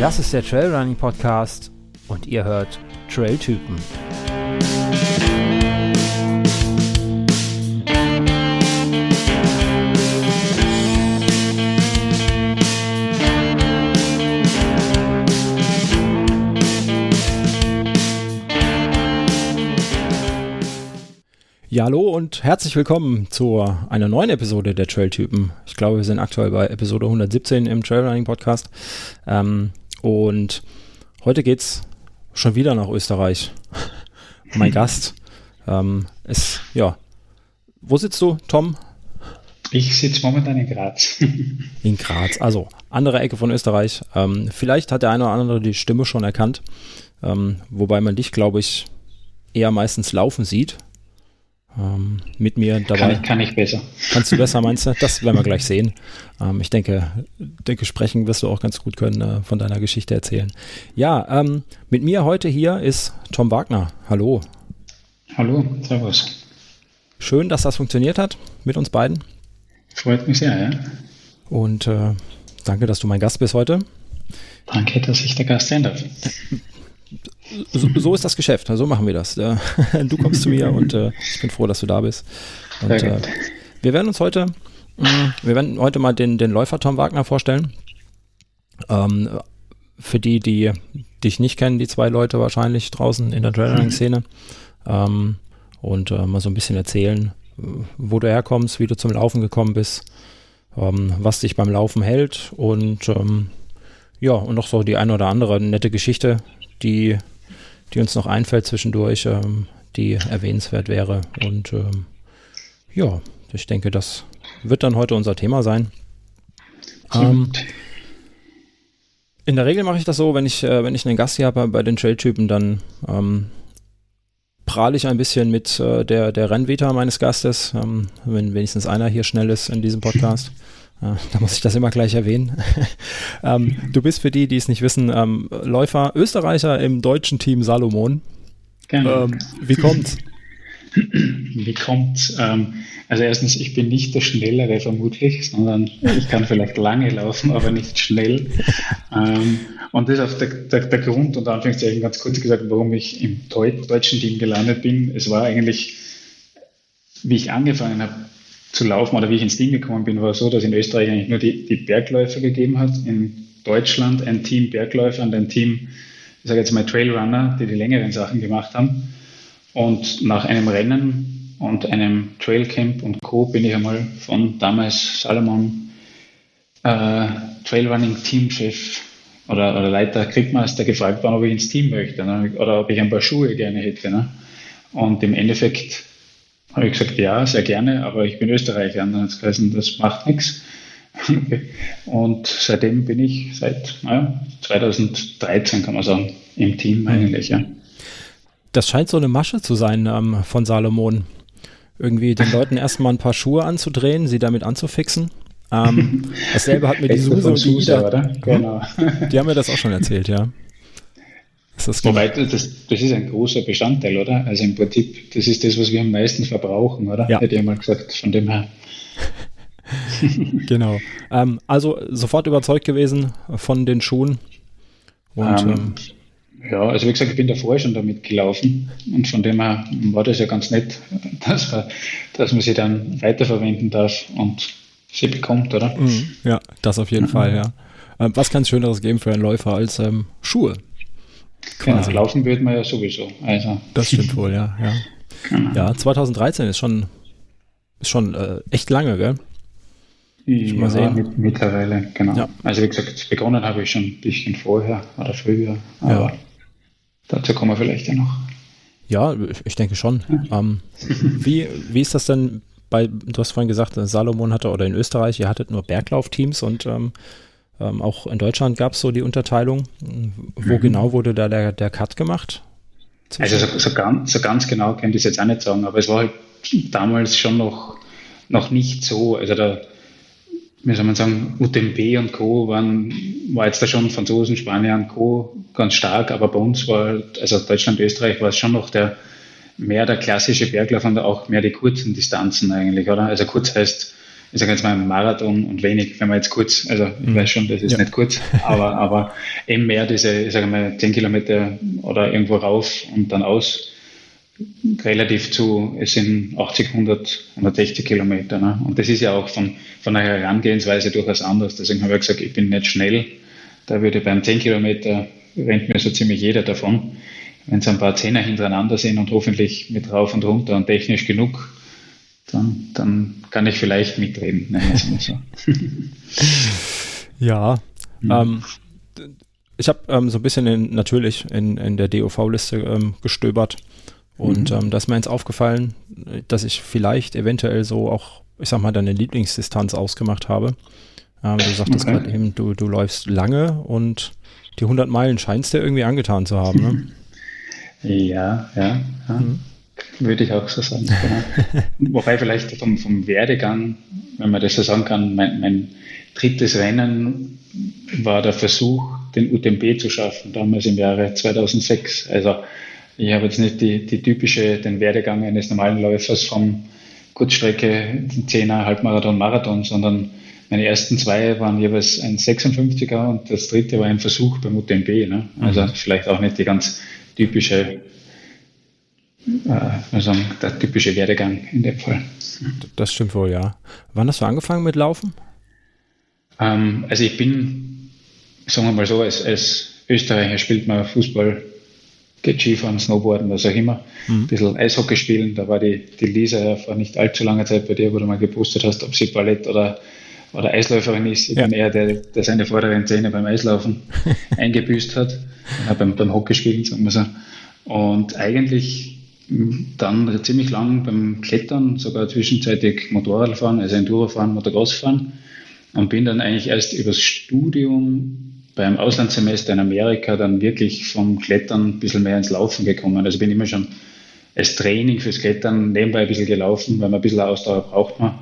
Das ist der Trailrunning Podcast und ihr hört Trailtypen. Ja, hallo und herzlich willkommen zu einer neuen Episode der Trailtypen. Ich glaube, wir sind aktuell bei Episode 117 im Trailrunning Podcast. Ähm, und heute geht's schon wieder nach Österreich. mein Gast ähm, ist, ja, wo sitzt du, Tom? Ich sitze momentan in Graz. in Graz, also andere Ecke von Österreich. Ähm, vielleicht hat der eine oder andere die Stimme schon erkannt, ähm, wobei man dich, glaube ich, eher meistens laufen sieht ähm, mit mir dabei. Kann ich, kann ich, besser. Kannst du besser, meinst du? Das werden wir gleich sehen. Ähm, ich denke, denke, sprechen wirst du auch ganz gut können, äh, von deiner Geschichte erzählen. Ja, ähm, mit mir heute hier ist Tom Wagner. Hallo. Hallo, servus. Schön, dass das funktioniert hat mit uns beiden. Freut mich sehr, ja. Und äh, danke, dass du mein Gast bist heute. Danke, dass ich der Gast sein darf so, so, ist das Geschäft, so machen wir das. Du kommst zu mir und äh, ich bin froh, dass du da bist. Und, äh, wir werden uns heute, mh, wir werden heute mal den, den Läufer Tom Wagner vorstellen. Ähm, für die, die dich nicht kennen, die zwei Leute wahrscheinlich draußen in der Trailrunning-Szene. Ähm, und äh, mal so ein bisschen erzählen, wo du herkommst, wie du zum Laufen gekommen bist, ähm, was dich beim Laufen hält und ähm, ja, und noch so die eine oder andere nette Geschichte, die, die uns noch einfällt zwischendurch, ähm, die erwähnenswert wäre. Und ähm, ja, ich denke, das wird dann heute unser Thema sein. Ähm, in der Regel mache ich das so, wenn ich, äh, wenn ich einen Gast hier habe bei den Trailtypen, dann ähm, prahle ich ein bisschen mit äh, der, der Rennvita meines Gastes, ähm, wenn wenigstens einer hier schnell ist in diesem Podcast. Ja, da muss ich das immer gleich erwähnen. ähm, du bist für die, die es nicht wissen, ähm, Läufer Österreicher im deutschen Team Salomon. Genau. Ähm, wie kommt's? Wie kommt's? Ähm, also erstens, ich bin nicht der Schnellere vermutlich, sondern ich kann vielleicht lange laufen, aber nicht schnell. Ähm, und das ist auch der, der, der Grund, unter Anführungszeichen ganz kurz gesagt, warum ich im deutschen Team gelandet bin. Es war eigentlich, wie ich angefangen habe, zu laufen oder wie ich ins Team gekommen bin, war so, dass in Österreich eigentlich nur die, die Bergläufer gegeben hat. In Deutschland ein Team Bergläufer und ein Team, ich sage jetzt mal Trailrunner, die die längeren Sachen gemacht haben. Und nach einem Rennen und einem Trailcamp und Co. bin ich einmal von damals Salomon äh, Trailrunning Teamchef oder, oder Leiter Kriegmeister gefragt worden, ob ich ins Team möchte ne? oder ob ich ein paar Schuhe gerne hätte. Ne? Und im Endeffekt habe ich gesagt, ja, sehr gerne, aber ich bin Österreicher. Und dann hat es geheißen, das macht nichts. Und seitdem bin ich seit naja, 2013, kann man sagen, im Team eigentlich, ja. Das scheint so eine Masche zu sein ähm, von Salomon. Irgendwie den Leuten erstmal ein paar Schuhe anzudrehen, sie damit anzufixen. Ähm, dasselbe hat mir die Suse und die Ida. Oder? Genau. Die haben mir das auch schon erzählt, ja. Das Wobei, das, das ist ein großer Bestandteil, oder? Also im Prinzip, das ist das, was wir am meisten verbrauchen, oder? Ja. Hätte ich mal gesagt, von dem her. genau. Ähm, also sofort überzeugt gewesen von den Schuhen. Und, ähm, ähm, ja, also wie gesagt, ich bin davor schon damit gelaufen und von dem her war das ja ganz nett, dass man, dass man sie dann weiterverwenden darf und sie bekommt, oder? Mhm. Ja, das auf jeden mhm. Fall, ja. Ähm, was kann es Schöneres geben für einen Läufer als ähm, Schuhe? Quasi. Genau, laufen wird man ja sowieso. Also. Das stimmt wohl, ja. Ja, genau. ja 2013 ist schon, ist schon äh, echt lange, gell? Ich ja, mal sehen. Mit, mittlerweile, genau. Ja. Also wie gesagt, begonnen habe ich schon ein bisschen vorher oder früher, aber ja. dazu kommen wir vielleicht ja noch. Ja, ich denke schon. Ähm, wie, wie ist das denn bei, du hast vorhin gesagt, Salomon hatte oder in Österreich, ihr hattet nur Berglaufteams und ähm, ähm, auch in Deutschland gab es so die Unterteilung. Wo mhm. genau wurde da der, der Cut gemacht? Also so, so, ganz, so ganz genau könnte ich es jetzt auch nicht sagen, aber es war halt damals schon noch, noch nicht so. Also da, wie soll man sagen, UTMB und Co. waren, war jetzt da schon Franzosen, Spanier und Co. ganz stark, aber bei uns war halt, also Deutschland, Österreich war es schon noch der mehr der klassische Berglauf und auch mehr die kurzen Distanzen eigentlich, oder? Also kurz heißt ich sage jetzt mal Marathon und wenig, wenn man jetzt kurz, also ich mhm. weiß schon, das ist ja. nicht kurz, aber, aber eben mehr diese, ich sage mal, 10 Kilometer oder irgendwo rauf und dann aus, relativ zu, es sind 80, 100, 160 Kilometer. Ne? Und das ist ja auch von, von der Herangehensweise durchaus anders. Deswegen habe ich gesagt, ich bin nicht schnell. Da würde beim 10 Kilometer rennt mir so ziemlich jeder davon. Wenn es ein paar Zehner hintereinander sind und hoffentlich mit rauf und runter und technisch genug, dann, dann kann ich vielleicht mitreden. Nein, ja, mhm. ähm, ich habe ähm, so ein bisschen in, natürlich in, in der DOV-Liste ähm, gestöbert und mhm. ähm, da ist mir eins aufgefallen, dass ich vielleicht eventuell so auch, ich sag mal, deine Lieblingsdistanz ausgemacht habe. Ähm, du sagtest okay. gerade eben, du, du läufst lange und die 100 Meilen scheinst dir irgendwie angetan zu haben, ne? Ja, ja, ja. Mhm. Würde ich auch so sagen. Genau. Wobei vielleicht vom, vom Werdegang, wenn man das so sagen kann, mein, mein drittes Rennen war der Versuch, den UTMB zu schaffen, damals im Jahre 2006. Also ich habe jetzt nicht die, die typische, den Werdegang eines normalen Läufers vom Kurzstrecke, 10er, Halbmarathon, Marathon, sondern meine ersten zwei waren jeweils ein 56er und das dritte war ein Versuch beim UTMB. Ne? Also mhm. vielleicht auch nicht die ganz typische, sagen, der typische Werdegang in dem Fall. Das stimmt wohl, ja. Wann hast du angefangen mit Laufen? Ähm, also ich bin, sagen wir mal so, als, als Österreicher spielt man Fußball geht Skifahren, Snowboarden, was auch immer. Mhm. Ein bisschen Eishockey spielen. Da war die, die Lisa ja vor nicht allzu langer Zeit bei dir, wo du mal gepostet hast, ob sie Ballett oder, oder Eisläuferin ist. Ich ja. bin eher der, der seine vorderen Zähne beim Eislaufen eingebüßt hat. Beim, beim Hockeyspielen, sagen wir so. Und eigentlich dann ziemlich lang beim Klettern, sogar zwischenzeitig Motorradfahren, also Endurofahren, Motocrossfahren. Und bin dann eigentlich erst übers Studium beim Auslandssemester in Amerika dann wirklich vom Klettern ein bisschen mehr ins Laufen gekommen. Also bin immer schon als Training fürs Klettern nebenbei ein bisschen gelaufen, weil man ein bisschen Ausdauer braucht man.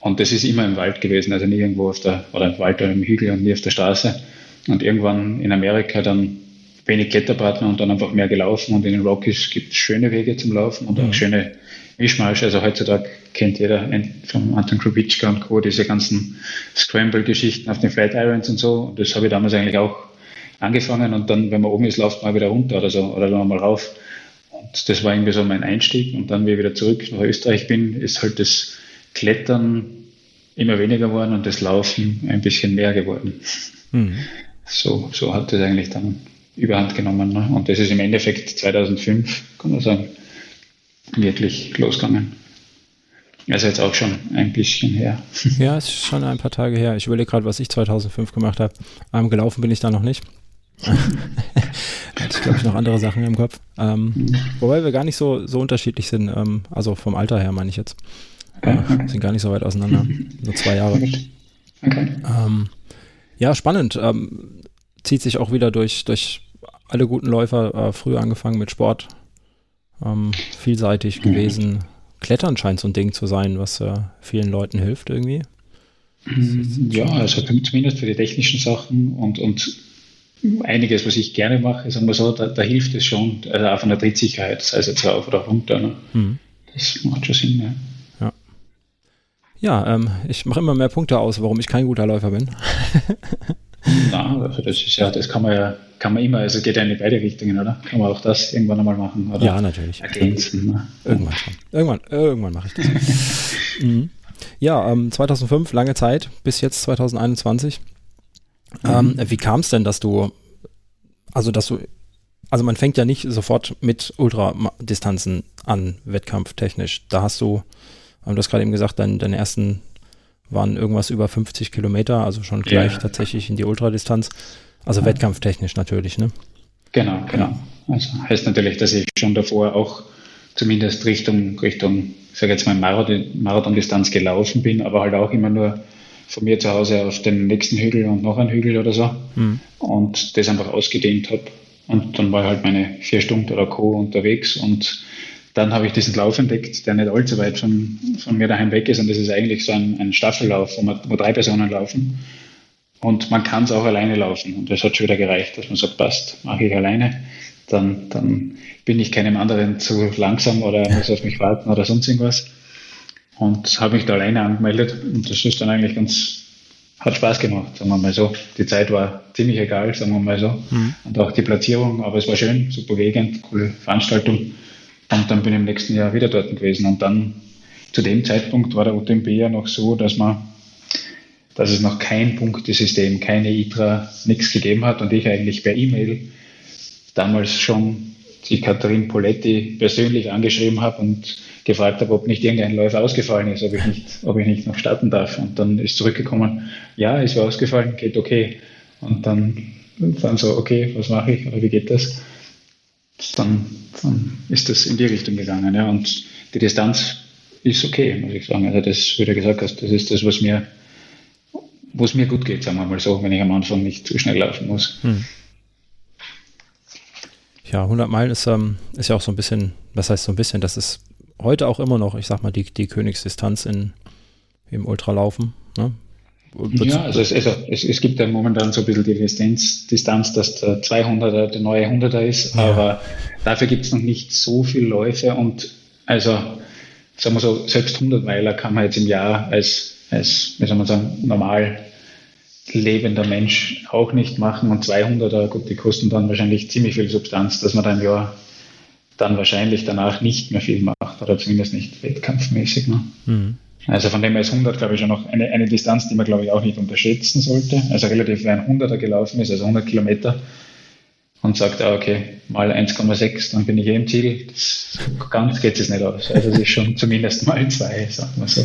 Und das ist immer im Wald gewesen, also nie irgendwo auf der, oder im Wald oder im Hügel und nie auf der Straße. Und irgendwann in Amerika dann wenig Kletterpartner und dann einfach mehr gelaufen. Und in den Rockies gibt es schöne Wege zum Laufen und auch mhm. schöne Mischmasch. Also heutzutage kennt jeder von Anton Krubitschka und Co. diese ganzen Scramble-Geschichten auf den Flat Irons und so. Und das habe ich damals eigentlich auch angefangen und dann, wenn man oben ist, läuft man wieder runter oder so oder dann mal rauf. Und das war irgendwie so mein Einstieg. Und dann, wie ich wieder zurück nach Österreich bin, ist halt das Klettern immer weniger geworden und das Laufen ein bisschen mehr geworden. Mhm. So, so hat das eigentlich dann überhand genommen. Ne? Und das ist im Endeffekt 2005, kann man sagen, wirklich losgegangen. Also jetzt auch schon ein bisschen her. Ja, ist schon ein paar Tage her. Ich überlege gerade, was ich 2005 gemacht habe. Ähm, gelaufen bin ich da noch nicht. Hatte ich, glaube ich, noch andere Sachen im Kopf. Ähm, mhm. Wobei wir gar nicht so, so unterschiedlich sind. Ähm, also vom Alter her meine ich jetzt. Äh, sind gar nicht so weit auseinander. Nur zwei Jahre. Okay. Ähm, ja, spannend. Ähm, zieht sich auch wieder durch, durch alle guten Läufer. Äh, früh angefangen mit Sport, ähm, vielseitig mhm. gewesen. Klettern scheint so ein Ding zu sein, was äh, vielen Leuten hilft irgendwie. Ja, also zumindest für die technischen Sachen und, und einiges, was ich gerne mache, sagen wir so, da, da hilft es schon, also auch von der Trittsicherheit, sei es jetzt rauf oder runter. Ne? Mhm. Das macht schon Sinn, ja. Ja, ja ähm, ich mache immer mehr Punkte aus, warum ich kein guter Läufer bin. Na, also das ist ja, das kann man ja, kann man immer, also geht ja in beide Richtungen, oder? Kann man auch das irgendwann einmal machen, oder? Ja, natürlich. Ergänzen. Ne? Irgendwann schon. Irgendwann, irgendwann mache ich das. mhm. Ja, ähm, 2005, lange Zeit, bis jetzt 2021. Mhm. Ähm, wie kam es denn, dass du, also dass du, also man fängt ja nicht sofort mit Ultradistanzen an, wettkampftechnisch. Da hast du, ähm, du hast gerade eben gesagt, dein, deine ersten waren irgendwas über 50 Kilometer, also schon gleich ja. tatsächlich in die Ultradistanz. Also ja. wettkampftechnisch natürlich, ne? Genau, genau. Also heißt natürlich, dass ich schon davor auch zumindest Richtung, Richtung, ich sage jetzt mal Marathon-Distanz gelaufen bin, aber halt auch immer nur von mir zu Hause auf den nächsten Hügel und noch einen Hügel oder so mhm. und das einfach ausgedehnt habe. Und dann war halt meine vier Stunden oder Co. unterwegs und dann habe ich diesen Lauf entdeckt, der nicht allzu weit von, von mir daheim weg ist. Und das ist eigentlich so ein, ein Staffellauf, wo, man, wo drei Personen laufen. Und man kann es auch alleine laufen. Und das hat schon wieder gereicht, dass man sagt, passt, mache ich alleine. Dann, dann bin ich keinem anderen zu langsam oder muss auf mich warten oder sonst irgendwas. und habe mich da alleine angemeldet und das ist dann eigentlich ganz, hat Spaß gemacht, sagen wir mal so. Die Zeit war ziemlich egal, sagen wir mal so. Mhm. Und auch die Platzierung, aber es war schön, super Gegend, coole Veranstaltung. Und dann bin ich im nächsten Jahr wieder dort gewesen. Und dann zu dem Zeitpunkt war der UTMB ja noch so, dass man, dass es noch kein Punktesystem, keine ITRA, nichts gegeben hat und ich eigentlich per E-Mail damals schon die Katharin Poletti persönlich angeschrieben habe und gefragt habe, ob nicht irgendein Läufer ausgefallen ist, ob ich nicht, ob ich nicht noch starten darf. Und dann ist zurückgekommen, ja, es war ausgefallen, geht okay. Und dann, dann so, okay, was mache ich oder wie geht das? Dann, dann ist das in die Richtung gegangen. Ja. Und die Distanz ist okay, muss ich sagen. Also das, wie du gesagt hast, das ist das, was mir, wo mir gut geht, sagen wir mal so, wenn ich am Anfang nicht zu schnell laufen muss. Hm. Ja, 100 Meilen ist, ähm, ist ja auch so ein bisschen, was heißt so ein bisschen, das ist heute auch immer noch, ich sag mal, die, die Königsdistanz in, im Ultralaufen. Ne? Ja, also es, also es, es, gibt ja momentan so ein bisschen die Distanz, Distanz dass der 200er der neue 100er ist, ja. aber dafür gibt es noch nicht so viele Läufe und also, sagen wir so, selbst 100 Meiler kann man jetzt im Jahr als, als wie soll man sagen, normal lebender Mensch auch nicht machen und 200er, gut, die kosten dann wahrscheinlich ziemlich viel Substanz, dass man dann ja dann wahrscheinlich danach nicht mehr viel macht oder zumindest nicht wettkampfmäßig. Ne? Mhm. Also von dem her ist 100, glaube ich, schon noch eine, eine Distanz, die man, glaube ich, auch nicht unterschätzen sollte. Also relativ, wer ein 100er gelaufen ist, also 100 Kilometer, und sagt, ah, okay, mal 1,6, dann bin ich eh im Ziel. Das, ganz geht es nicht aus. Also es ist schon zumindest mal zwei, sagen wir so.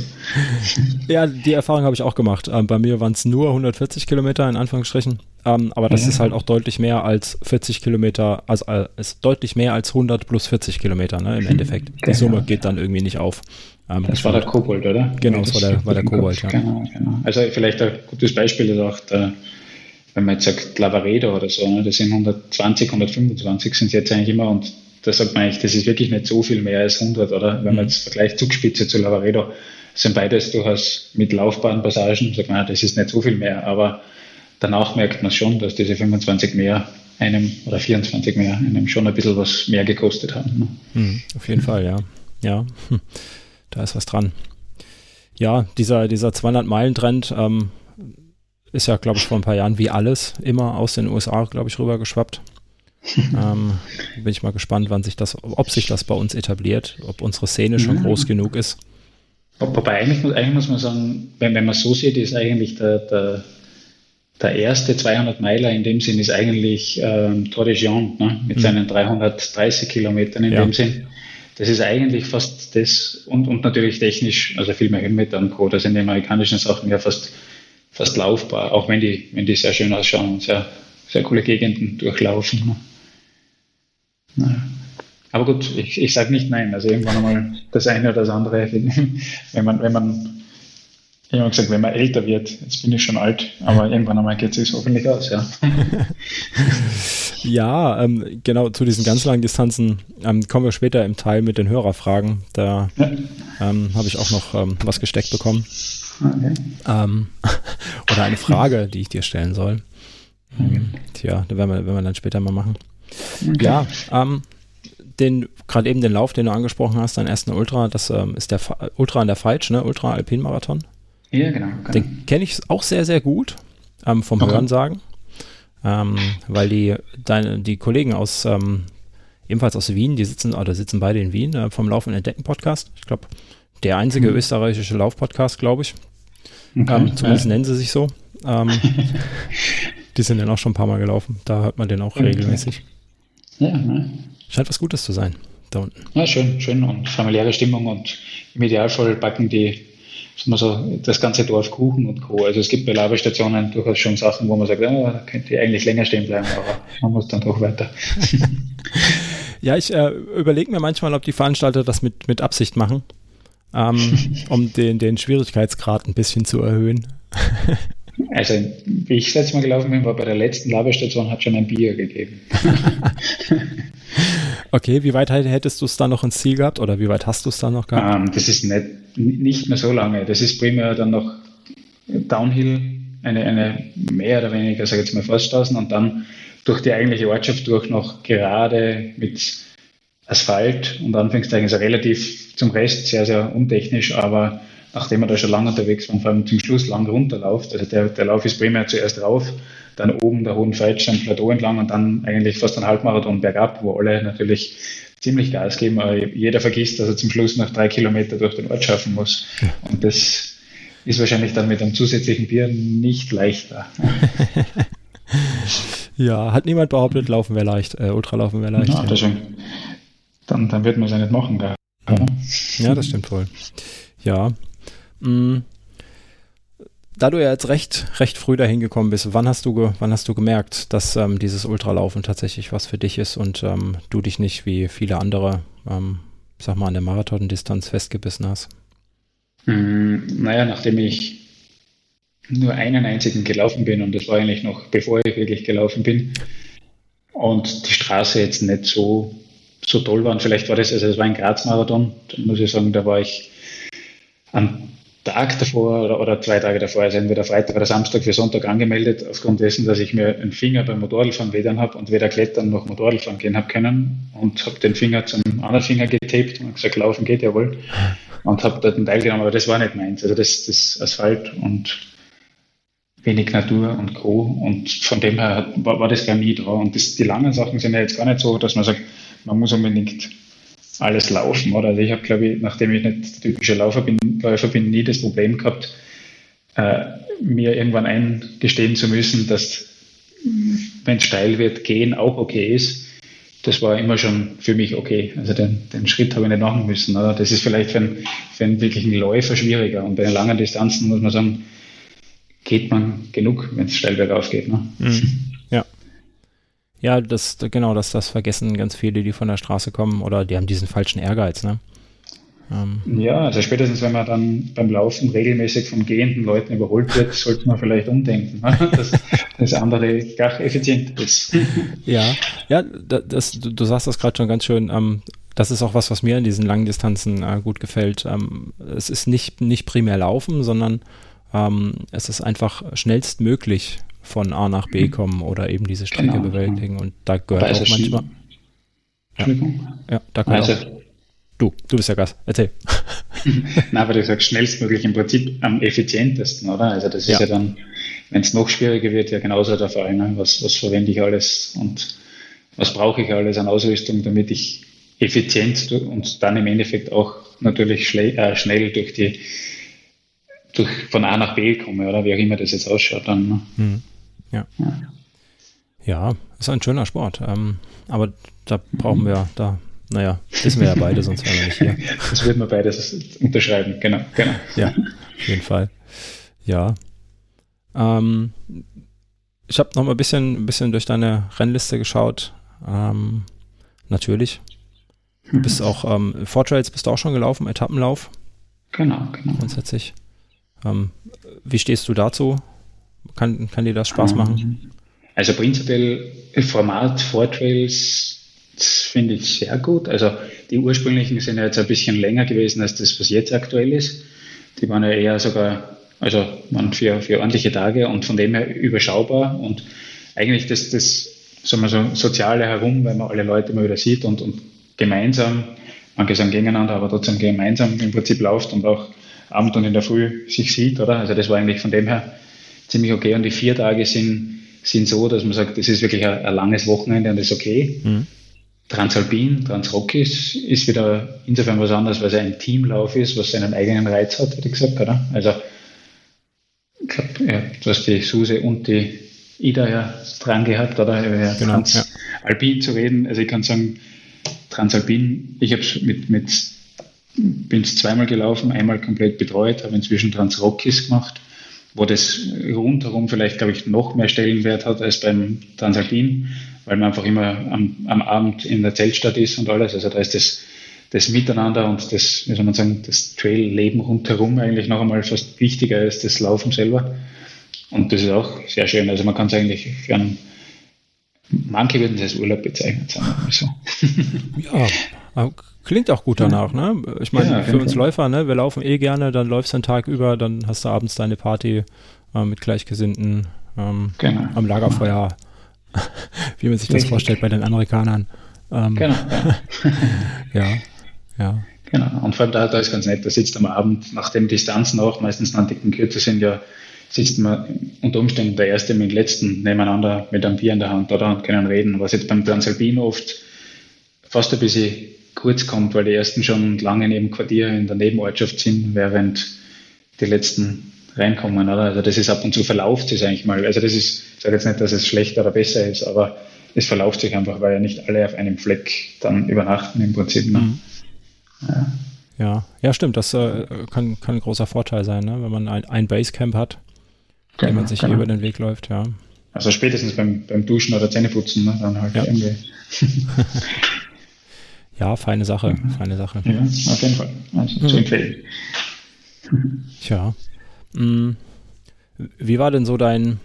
Ja, die Erfahrung habe ich auch gemacht. Ähm, bei mir waren es nur 140 Kilometer in Anführungsstrichen. Ähm, aber das ja. ist halt auch deutlich mehr als 40 Kilometer, also äh, ist deutlich mehr als 100 plus 40 Kilometer ne, im Endeffekt. Die genau, Summe geht dann irgendwie nicht auf. Ähm, das war der Kobold, oder? Genau, das war der, war der Kobold, ja. Genau, genau. Also vielleicht ein gutes Beispiel ist auch der wenn man jetzt sagt Lavaredo oder so, ne, das sind 120, 125 sind jetzt eigentlich immer und da sagt man eigentlich, das ist wirklich nicht so viel mehr als 100, oder? Wenn man mhm. jetzt vergleicht Zugspitze zu Lavaredo, sind beides durchaus mit Laufbahnpassagen, sagt man, das ist nicht so viel mehr, aber danach merkt man schon, dass diese 25 mehr einem oder 24 mehr einem schon ein bisschen was mehr gekostet haben. Ne? Mhm, auf jeden Fall, ja. Ja, hm. da ist was dran. Ja, dieser, dieser 200-Meilen-Trend, ähm, ist ja, glaube ich, vor ein paar Jahren wie alles immer aus den USA, glaube ich, rübergeschwappt. ähm, bin ich mal gespannt, wann sich das, ob sich das bei uns etabliert, ob unsere Szene schon ja. groß genug ist. Wobei eigentlich, eigentlich muss man sagen, wenn, wenn man so sieht, ist eigentlich der, der, der erste 200 Meiler in dem Sinn ist eigentlich ähm, Tour de Jean ne? mit mhm. seinen 330 Kilometern in ja. dem Sinn. Das ist eigentlich fast das und, und natürlich technisch, also viel mehr Höhenmeter und Co. Das sind die amerikanischen Sachen ja fast fast laufbar, auch wenn die, wenn die sehr schön ausschauen und sehr, sehr coole Gegenden durchlaufen. Ne? Aber gut, ich, ich sage nicht nein. Also irgendwann einmal das eine oder das andere, wenn man, wenn man, ich habe gesagt, wenn man älter wird, jetzt bin ich schon alt, aber irgendwann einmal geht es sich hoffentlich aus, ja. ja, ähm, genau, zu diesen ganz langen Distanzen ähm, kommen wir später im Teil mit den Hörerfragen. Da ja. ähm, habe ich auch noch ähm, was gesteckt bekommen. Okay. Ähm, oder eine Frage, die ich dir stellen soll. Mhm. Tja, da werden wir, werden wir dann später mal machen. Okay. Ja, ähm, den, gerade eben den Lauf, den du angesprochen hast, deinen ersten Ultra, das ähm, ist der Fa Ultra an der Falsch, ne? Ultra Alpin Marathon. Ja, genau. genau. Den kenne ich auch sehr, sehr gut ähm, vom okay. Hörensagen, ähm, weil die, deine, die Kollegen aus, ähm, ebenfalls aus Wien, die sitzen, oder sitzen beide in Wien, äh, vom Lauf und Entdecken Podcast. Ich glaube, der einzige mhm. österreichische Laufpodcast, glaube ich. Okay. Ähm, zumindest nennen sie sich so. Ähm, die sind dann auch schon ein paar Mal gelaufen. Da hört man den auch okay. regelmäßig. Ja, ne? Scheint was Gutes zu sein, da unten. Ja, schön, schön und familiäre Stimmung und im Idealfall backen die so, das ganze Dorf Kuchen und Co. Also es gibt bei Laberstationen durchaus schon Sachen, wo man sagt, da könnte ich eigentlich länger stehen bleiben, aber man muss dann doch weiter. ja, ich äh, überlege mir manchmal, ob die Veranstalter das mit, mit Absicht machen ähm, um den, den Schwierigkeitsgrad ein bisschen zu erhöhen? Also, wie ich das letzte Mal gelaufen bin, war bei der letzten Laberstation, hat schon ein Bier gegeben. okay, wie weit hättest du es dann noch ins Ziel gehabt oder wie weit hast du es dann noch gehabt? Um, ähm, das ist nicht, nicht mehr so lange. Das ist primär dann noch Downhill, eine, eine mehr oder weniger, sage ich jetzt mal, Forststraßen und dann durch die eigentliche Ortschaft durch noch gerade mit Asphalt und Anführungszeichen ist relativ zum Rest sehr, sehr untechnisch, aber nachdem wir da schon lange unterwegs waren, vor allem zum Schluss lang runterläuft, also der, der Lauf ist primär zuerst rauf, dann oben der Hohen Feitsch am Plateau entlang und dann eigentlich fast ein Halbmarathon bergab, wo alle natürlich ziemlich Gas geben, aber jeder vergisst, dass er zum Schluss noch drei Kilometer durch den Ort schaffen muss. Und das ist wahrscheinlich dann mit einem zusätzlichen Bier nicht leichter. ja, hat niemand behauptet, Laufen wäre leicht, äh, Ultralaufen wäre leicht. Ja, ja. Dann, dann wird man es ja nicht machen. Gell? Ja, das stimmt wohl. Ja. Mm. Da du ja jetzt recht, recht früh dahin gekommen bist, wann hast du, wann hast du gemerkt, dass ähm, dieses Ultralaufen tatsächlich was für dich ist und ähm, du dich nicht wie viele andere, ähm, sag mal, an der Marathondistanz festgebissen hast? Hm, naja, nachdem ich nur einen einzigen gelaufen bin und das war eigentlich noch bevor ich wirklich gelaufen bin und die Straße jetzt nicht so, so toll war. Und vielleicht war das, also es war ein Graz-Marathon, da muss ich sagen, da war ich am Tag davor oder, oder, zwei Tage davor, also entweder Freitag oder Samstag für Sonntag angemeldet, aufgrund dessen, dass ich mir einen Finger beim Motorradfahren wedern habe und weder klettern noch Motorradfahren gehen habe können und habe den Finger zum anderen Finger getaped und gesagt, laufen geht ja wohl und habe dort einen Teil genommen, aber das war nicht meins. Also das, das Asphalt und wenig Natur und Co. Und von dem her war, war das gar nie da. Und das, die langen Sachen sind ja jetzt gar nicht so, dass man sagt, man muss unbedingt alles laufen, oder? Also ich habe, glaube ich, nachdem ich nicht der typische Läufer bin, Läufer bin, nie das Problem gehabt, äh, mir irgendwann eingestehen zu müssen, dass, wenn es steil wird, gehen auch okay ist das war immer schon für mich okay. Also den, den Schritt habe ich nicht machen müssen. Oder? Das ist vielleicht für einen, für einen wirklichen Läufer schwieriger. Und bei den langen Distanzen muss man sagen, geht man genug, wenn es steil bergauf geht. Ne? Mhm. Ja. Das, genau, das, das vergessen ganz viele, die von der Straße kommen oder die haben diesen falschen Ehrgeiz. Ne? Ähm. Ja, also spätestens wenn man dann beim Laufen regelmäßig von gehenden Leuten überholt wird, sollte man vielleicht umdenken, ne? dass das andere gar effizient ist. Ja, ja, das, du, du sagst das gerade schon ganz schön. Ähm, das ist auch was, was mir in diesen langen Distanzen äh, gut gefällt. Ähm, es ist nicht, nicht primär Laufen, sondern ähm, es ist einfach schnellstmöglich von A nach B mhm. kommen oder eben diese Strecke genau, bewältigen. Und da gehört auch manchmal. Ja, ja, da gehört also, auch Du, du bist ja Gast. Erzähl. Nein, aber du sagst schnellstmöglich im Prinzip am effizientesten, oder? Also das ist ja, ja dann, wenn es noch schwieriger wird, ja genauso der Fall. Ne? Was, was verwende ich alles und was brauche ich alles an Ausrüstung, damit ich effizient und dann im Endeffekt auch natürlich äh, schnell durch die durch von A nach B komme, oder wie auch immer das jetzt ausschaut dann. Ne? Mhm. Ja. ja. Ja, ist ein schöner Sport. Ähm, aber da brauchen wir, da naja, wissen wir ja beide, sonst wären wir nicht hier. Das würden wir beide unterschreiben, genau. genau. Ja, auf jeden Fall. Ja. Ähm, ich habe noch mal ein bisschen, ein bisschen durch deine Rennliste geschaut. Ähm, natürlich. Du bist auch, ähm, Trails bist du auch schon gelaufen, Etappenlauf. Genau, genau. Grundsätzlich. Ähm, wie stehst du dazu? Kann, kann dir das Spaß machen? Also prinzipiell Format Trails das finde ich sehr gut. Also die ursprünglichen sind ja jetzt ein bisschen länger gewesen als das, was jetzt aktuell ist. Die waren ja eher sogar, also waren für, für ordentliche Tage und von dem her überschaubar und eigentlich das, das sagen wir so, Soziale herum, weil man alle Leute immer wieder sieht und, und gemeinsam, manche sagen gegeneinander, aber trotzdem gemeinsam im Prinzip läuft und auch Abend und in der Früh sich sieht, oder? Also das war eigentlich von dem her ziemlich okay und die vier Tage sind, sind so, dass man sagt, das ist wirklich ein, ein langes Wochenende und das ist okay. Mhm. Transalpin, Transrockies ist wieder insofern was anderes, weil es ein Teamlauf ist, was seinen eigenen Reiz hat, hätte ich gesagt, oder? Also, ich glaube, ja, du hast die Suse und die Ida ja dran gehabt, oder? Ja, genau, Transalpin ja. zu reden. Also, ich kann sagen, Transalpin, ich habe es mit, mit bin es zweimal gelaufen, einmal komplett betreut, habe inzwischen Transrockies gemacht, wo das rundherum vielleicht, glaube ich, noch mehr Stellenwert hat als beim Transalpin weil man einfach immer am, am Abend in der Zeltstadt ist und alles. Also da ist das, das Miteinander und das, wie soll man sagen, das Trail-Leben rundherum eigentlich noch einmal fast wichtiger als das Laufen selber. Und das ist auch sehr schön. Also man kann es eigentlich einen, manche würden es als Urlaub bezeichnen, sagen wir mal so. ja, klingt auch gut danach, ne? Ich meine, ja, für uns Läufer, ne, wir laufen eh gerne, dann läufst du einen Tag über, dann hast du abends deine Party äh, mit Gleichgesinnten ähm, genau. am Lagerfeuer wie man sich das Richtig. vorstellt bei den Amerikanern. Ähm, genau. ja, ja. Genau. Und vor allem da, da ist ganz nett, da sitzt am Abend, nachdem Distanzen auch meistens noch dicken kürzer sind, ja, sitzt man unter Umständen der Erste mit dem Letzten nebeneinander mit einem Bier in der Hand oder und können reden, was jetzt beim Transalpin oft fast ein bisschen kurz kommt, weil die Ersten schon lange neben Quartier in der Nebenortschaft sind, während die Letzten reinkommen, oder? Also das ist ab und zu verlauft sich eigentlich mal. Also das ist, ich sage jetzt nicht, dass es schlechter oder besser ist, aber es verlauft sich einfach, weil ja nicht alle auf einem Fleck dann übernachten im Prinzip. Ne? Mhm. Ja. ja. ja, stimmt. Das äh, kann, kann ein großer Vorteil sein, ne? wenn man ein, ein Basecamp hat, genau, wenn man sich genau. über den Weg läuft, ja. Also spätestens beim, beim Duschen oder Zähneputzen, ne? dann halt ja. irgendwie. ja, feine Sache, mhm. feine Sache. Ja, auf jeden Fall. Also mhm. zu empfehlen. Tja. Mm, wie war denn so dein,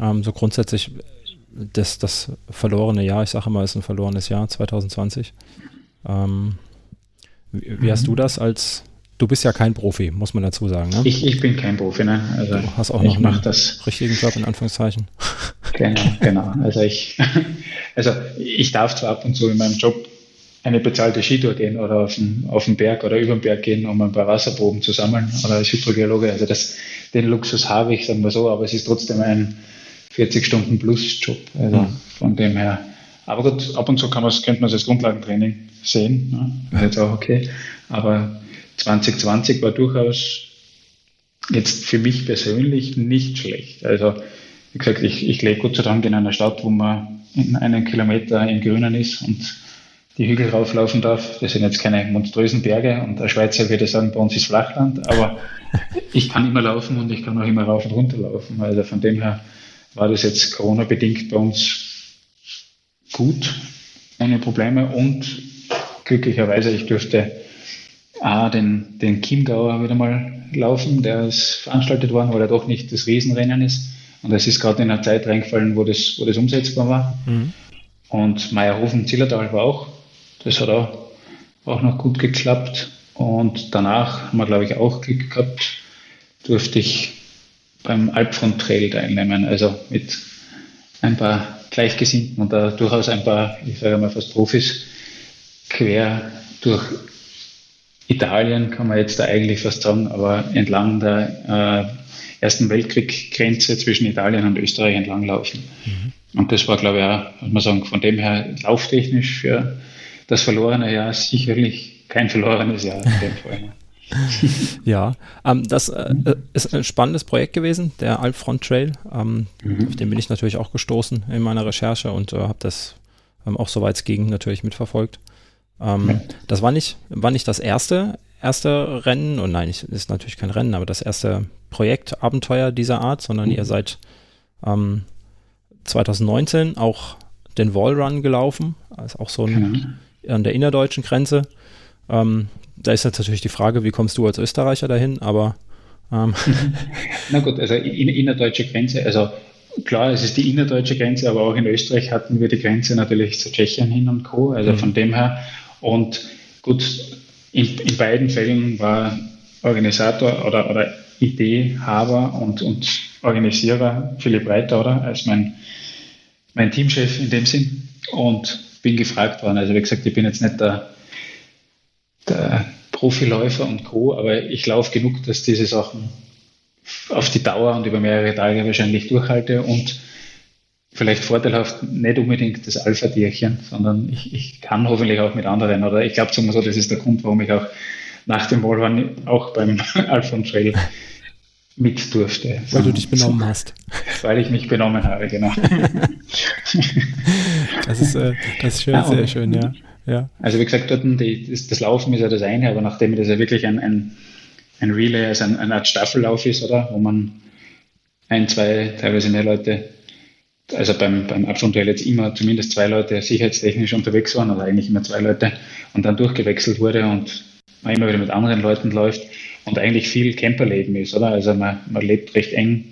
ähm, so grundsätzlich das, das verlorene Jahr? Ich sage immer, es ist ein verlorenes Jahr, 2020. Ähm, wie, wie, hast du mhm. das als, du bist ja kein Profi, muss man dazu sagen. Ne? Ich, ich bin kein Profi, ne? Also du hast auch noch einen das. richtigen Job, in Anführungszeichen. Genau, genau. Also ich, also ich darf zwar ab und zu in meinem Job eine bezahlte Skitour gehen oder auf den, auf den Berg oder über den Berg gehen, um ein paar Wasserproben zu sammeln oder als Hydrogeologe. Also das, den Luxus habe ich, sagen wir so, aber es ist trotzdem ein 40 Stunden plus Job. Also mhm. von dem her. Aber gut, ab und zu kann man könnte man es als Grundlagentraining sehen. Ne? Das ist jetzt auch okay. Aber 2020 war durchaus jetzt für mich persönlich nicht schlecht. Also, wie gesagt, ich, ich lebe Gott sei Dank in einer Stadt, wo man in einem Kilometer im Grünen ist und die Hügel rauflaufen darf. Das sind jetzt keine monströsen Berge und der Schweizer würde sagen, bei uns ist Flachland, aber ich kann immer laufen und ich kann auch immer rauf und runter laufen. Also von dem her war das jetzt Corona-bedingt bei uns gut, ohne Probleme und glücklicherweise, ich durfte A, den, den Chiemgauer wieder mal laufen, der ist veranstaltet worden, weil er doch nicht das Riesenrennen ist. Und es ist gerade in einer Zeit reingefallen, wo das, wo das umsetzbar war. Mhm. Und Meierhofen, Zillertal war auch das hat auch, auch noch gut geklappt. Und danach haben wir, glaube ich, auch Glück gehabt, durfte ich beim Alpfront Trail teilnehmen, also mit ein paar Gleichgesinnten und da durchaus ein paar, ich sage mal fast Profis, quer durch Italien, kann man jetzt da eigentlich fast sagen, aber entlang der äh, Ersten Weltkrieg-Grenze zwischen Italien und Österreich entlanglaufen. Mhm. Und das war, glaube ich, auch, muss man sagen, von dem her lauftechnisch für das verlorene Jahr sicherlich kein verlorenes Jahr in dem Fall. Ne? ja, ähm, das äh, ist ein spannendes Projekt gewesen, der Alpfront Trail. Ähm, mhm. Auf den bin ich natürlich auch gestoßen in meiner Recherche und äh, habe das ähm, auch soweit es ging natürlich mitverfolgt. Ähm, ja. Das war nicht, war nicht das erste, erste Rennen, und nein, ist natürlich kein Rennen, aber das erste Projekt, Abenteuer dieser Art, sondern mhm. ihr seid 2019 ähm, auch den Wallrun gelaufen. Ist auch so ein mhm an der innerdeutschen Grenze. Ähm, da ist jetzt natürlich die Frage, wie kommst du als Österreicher dahin, aber ähm. Na gut, also in, innerdeutsche Grenze, also klar, es ist die innerdeutsche Grenze, aber auch in Österreich hatten wir die Grenze natürlich zu Tschechien hin und Co. Also mhm. von dem her. Und gut, in, in beiden Fällen war Organisator oder, oder Ideehaber und, und Organisierer Philipp Reiter, oder? Als mein, mein Teamchef in dem Sinn. Und bin gefragt worden. Also wie gesagt, ich bin jetzt nicht der, der Profiläufer und Co., aber ich laufe genug, dass diese Sachen auf die Dauer und über mehrere Tage wahrscheinlich durchhalte und vielleicht vorteilhaft nicht unbedingt das Alpha-Tierchen, sondern ich, ich kann hoffentlich auch mit anderen. Oder ich glaube, so, das ist der Grund, warum ich auch nach dem Wallrun auch beim Alpha Trail mit durfte. Weil du dich benommen hast. Weil ich mich benommen habe, genau. das, ist, äh, das ist schön, ja, sehr schön, ja. ja. Also wie gesagt, dort die, das, das, Laufen ist ja das eine, aber nachdem das ja wirklich ein, ein, ein Relay, also ein, eine Art Staffellauf ist, oder? Wo man ein, zwei, teilweise mehr Leute, also beim, beim Abschwungduell jetzt immer zumindest zwei Leute sicherheitstechnisch unterwegs waren, oder eigentlich immer zwei Leute, und dann durchgewechselt wurde und man immer wieder mit anderen Leuten läuft und eigentlich viel Camperleben ist, oder? Also man, man lebt recht eng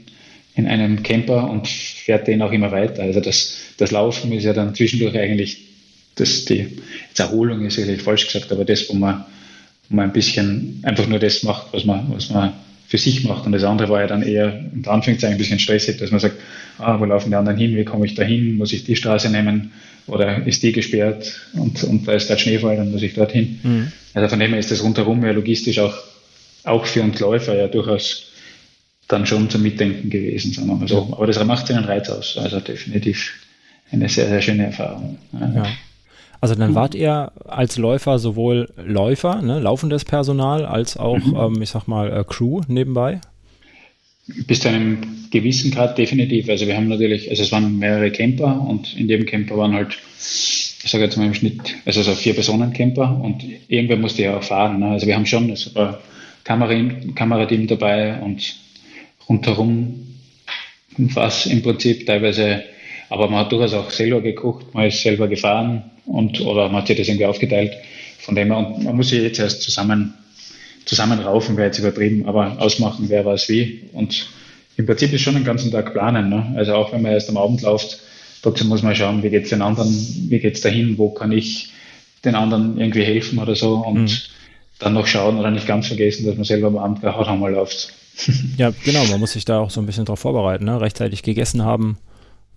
in einem Camper und fährt den auch immer weiter. Also das, das Laufen ist ja dann zwischendurch eigentlich das, die Erholung ist sicherlich falsch gesagt, aber das, wo man, wo man ein bisschen einfach nur das macht, was man, was man für sich macht. Und das andere war ja dann eher, unter Anführungszeichen, ein bisschen stressig, dass man sagt, ah, wo laufen die anderen hin, wie komme ich da hin, muss ich die Straße nehmen oder ist die gesperrt und, und da ist gerade Schneefall, dann muss ich dorthin. Mhm. Also von dem her ist das rundherum ja logistisch auch, auch für uns Läufer ja durchaus dann schon zum Mitdenken gewesen, sagen wir mal so. Aber das macht seinen Reiz aus, also definitiv eine sehr, sehr schöne Erfahrung. Ja. Also dann wart ihr als Läufer sowohl Läufer, ne, laufendes Personal, als auch, mhm. ähm, ich sag mal, äh, Crew nebenbei? Bis zu einem gewissen Grad definitiv. Also wir haben natürlich, also es waren mehrere Camper und in jedem Camper waren halt, ich sage jetzt mal im Schnitt, also so vier Personen Camper und irgendwer musste ja auch fahren. Ne? Also wir haben schon, es war Kamerateam, Kamerateam dabei und rundherum was im Prinzip teilweise aber man hat durchaus auch selber gekocht, man ist selber gefahren und oder man hat sich das irgendwie aufgeteilt. Von dem her, und man muss sich jetzt erst zusammen, zusammenraufen, wäre jetzt übertrieben, aber ausmachen, wer was wie. Und im Prinzip ist schon den ganzen Tag planen. Ne? Also auch wenn man erst am Abend läuft, trotzdem muss man schauen, wie geht es den anderen, wie geht es dahin, wo kann ich den anderen irgendwie helfen oder so und mhm. dann noch schauen oder nicht ganz vergessen, dass man selber am Abend auch einmal läuft. ja, genau, man muss sich da auch so ein bisschen darauf vorbereiten, ne? rechtzeitig gegessen haben,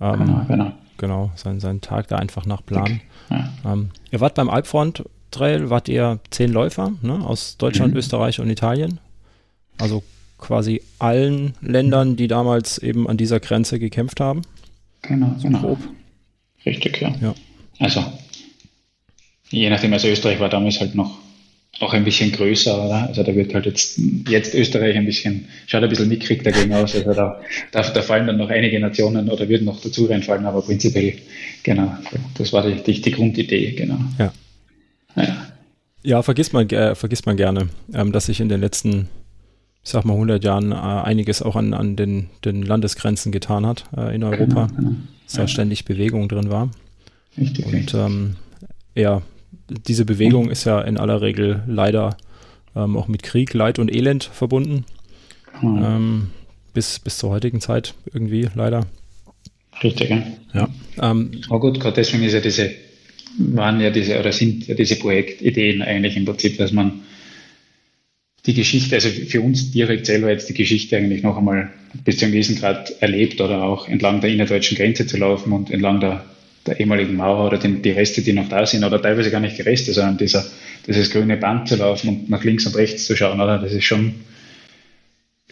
ähm, genau, genau. Genau, seinen, seinen Tag da einfach nach Plan. Ja. Ähm, ihr wart beim Alpfront Trail, wart ihr zehn Läufer ne, aus Deutschland, mhm. Österreich und Italien. Also quasi allen Ländern, die damals eben an dieser Grenze gekämpft haben. Genau, so genau. Grob. Richtig, ja. ja. Also, je nachdem, also Österreich war damals halt noch auch ein bisschen größer, oder? Also da wird halt jetzt, jetzt Österreich ein bisschen, schaut ein bisschen mickrig dagegen aus. Also da, da, da fallen dann noch einige Nationen oder würden noch dazu reinfallen, aber prinzipiell, genau, das war die, die, die Grundidee, genau. Ja. Ja, ja vergisst, man, äh, vergisst man gerne, ähm, dass sich in den letzten, ich sag mal, 100 Jahren äh, einiges auch an, an den, den Landesgrenzen getan hat äh, in Europa, genau, genau. dass da ja. ständig Bewegung drin war. Richtig. Und ähm, ja, diese Bewegung ist ja in aller Regel leider ähm, auch mit Krieg, Leid und Elend verbunden. Ähm, bis, bis zur heutigen Zeit irgendwie leider. Richtig, ja. ja. Ähm, Aber gut, gerade deswegen ist ja diese, waren ja diese, oder sind ja diese Projektideen eigentlich im Prinzip, dass man die Geschichte, also für uns direkt selber jetzt die Geschichte eigentlich noch einmal bis zu einem gewissen Grad erlebt oder auch entlang der innerdeutschen Grenze zu laufen und entlang der der ehemaligen Mauer oder den, die Reste, die noch da sind, oder teilweise gar nicht die Reste, sondern dieser, dieses grüne Band zu laufen und nach links und rechts zu schauen, oder? Das ist schon,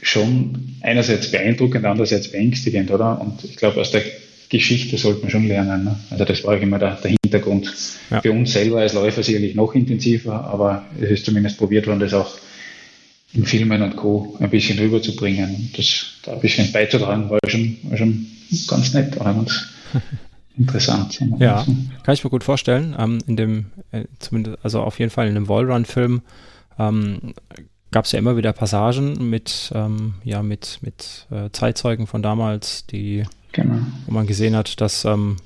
schon einerseits beeindruckend, andererseits beängstigend, oder? Und ich glaube, aus der Geschichte sollte man schon lernen. Ne? Also das war auch immer der Hintergrund. Ja. Für uns selber als Läufer sicherlich noch intensiver, aber es ist zumindest probiert worden, das auch in Filmen und Co. ein bisschen rüberzubringen. Und das da ein bisschen beizutragen, war schon, war schon ganz nett. Oder? Ganz, interessant. Ja, kann ich mir gut vorstellen. Ähm, in dem, äh, zumindest, also auf jeden Fall in dem Wallrun-Film ähm, gab es ja immer wieder Passagen mit, ähm, ja, mit, mit äh, Zeitzeugen von damals, die, genau. wo man gesehen hat, dass ähm,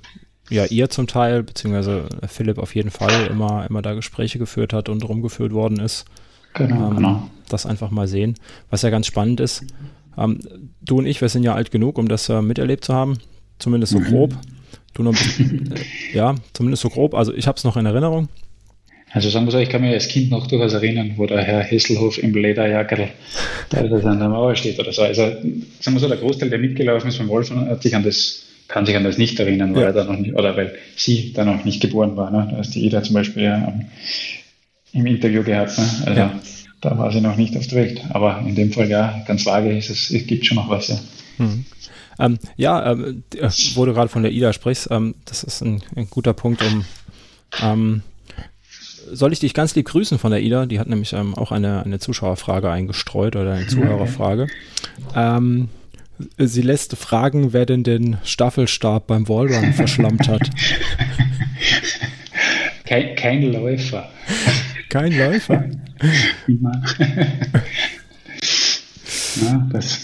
ja, ihr zum Teil, beziehungsweise Philipp auf jeden Fall immer, immer da Gespräche geführt hat und rumgeführt worden ist. Genau, ähm, genau. Das einfach mal sehen. Was ja ganz spannend ist, ähm, du und ich, wir sind ja alt genug, um das äh, miterlebt zu haben, zumindest so mhm. grob. Du noch bisschen, äh, ja, zumindest so grob. Also ich habe es noch in Erinnerung. Also sagen wir so, ich kann mich als Kind noch durchaus erinnern, wo der Herr Hesselhoff im Lederjackerl teilweise an der Mauer steht oder so. Also sagen wir so, der Großteil, der mitgelaufen ist von Wolf, hat sich an das, kann sich an das nicht erinnern, weil ja. er da noch nicht, oder weil sie da noch nicht geboren war. Ne? Da ist die Ida zum Beispiel ja, im Interview gehabt. Ne? Also ja. da war sie noch nicht auf der Welt. Aber in dem Fall ja, ganz vage ist es, es gibt schon noch was, ja. Mhm. Ähm, ja, ähm, äh, wo du gerade von der IDA sprichst, ähm, das ist ein, ein, guter Punkt, um ähm, soll ich dich ganz lieb grüßen von der IDA? Die hat nämlich ähm, auch eine, eine Zuschauerfrage eingestreut oder eine Zuhörerfrage. Ähm, sie lässt fragen, wer denn den Staffelstab beim Wallrun verschlammt hat. Kein, kein Läufer. Kein Läufer? ja, das,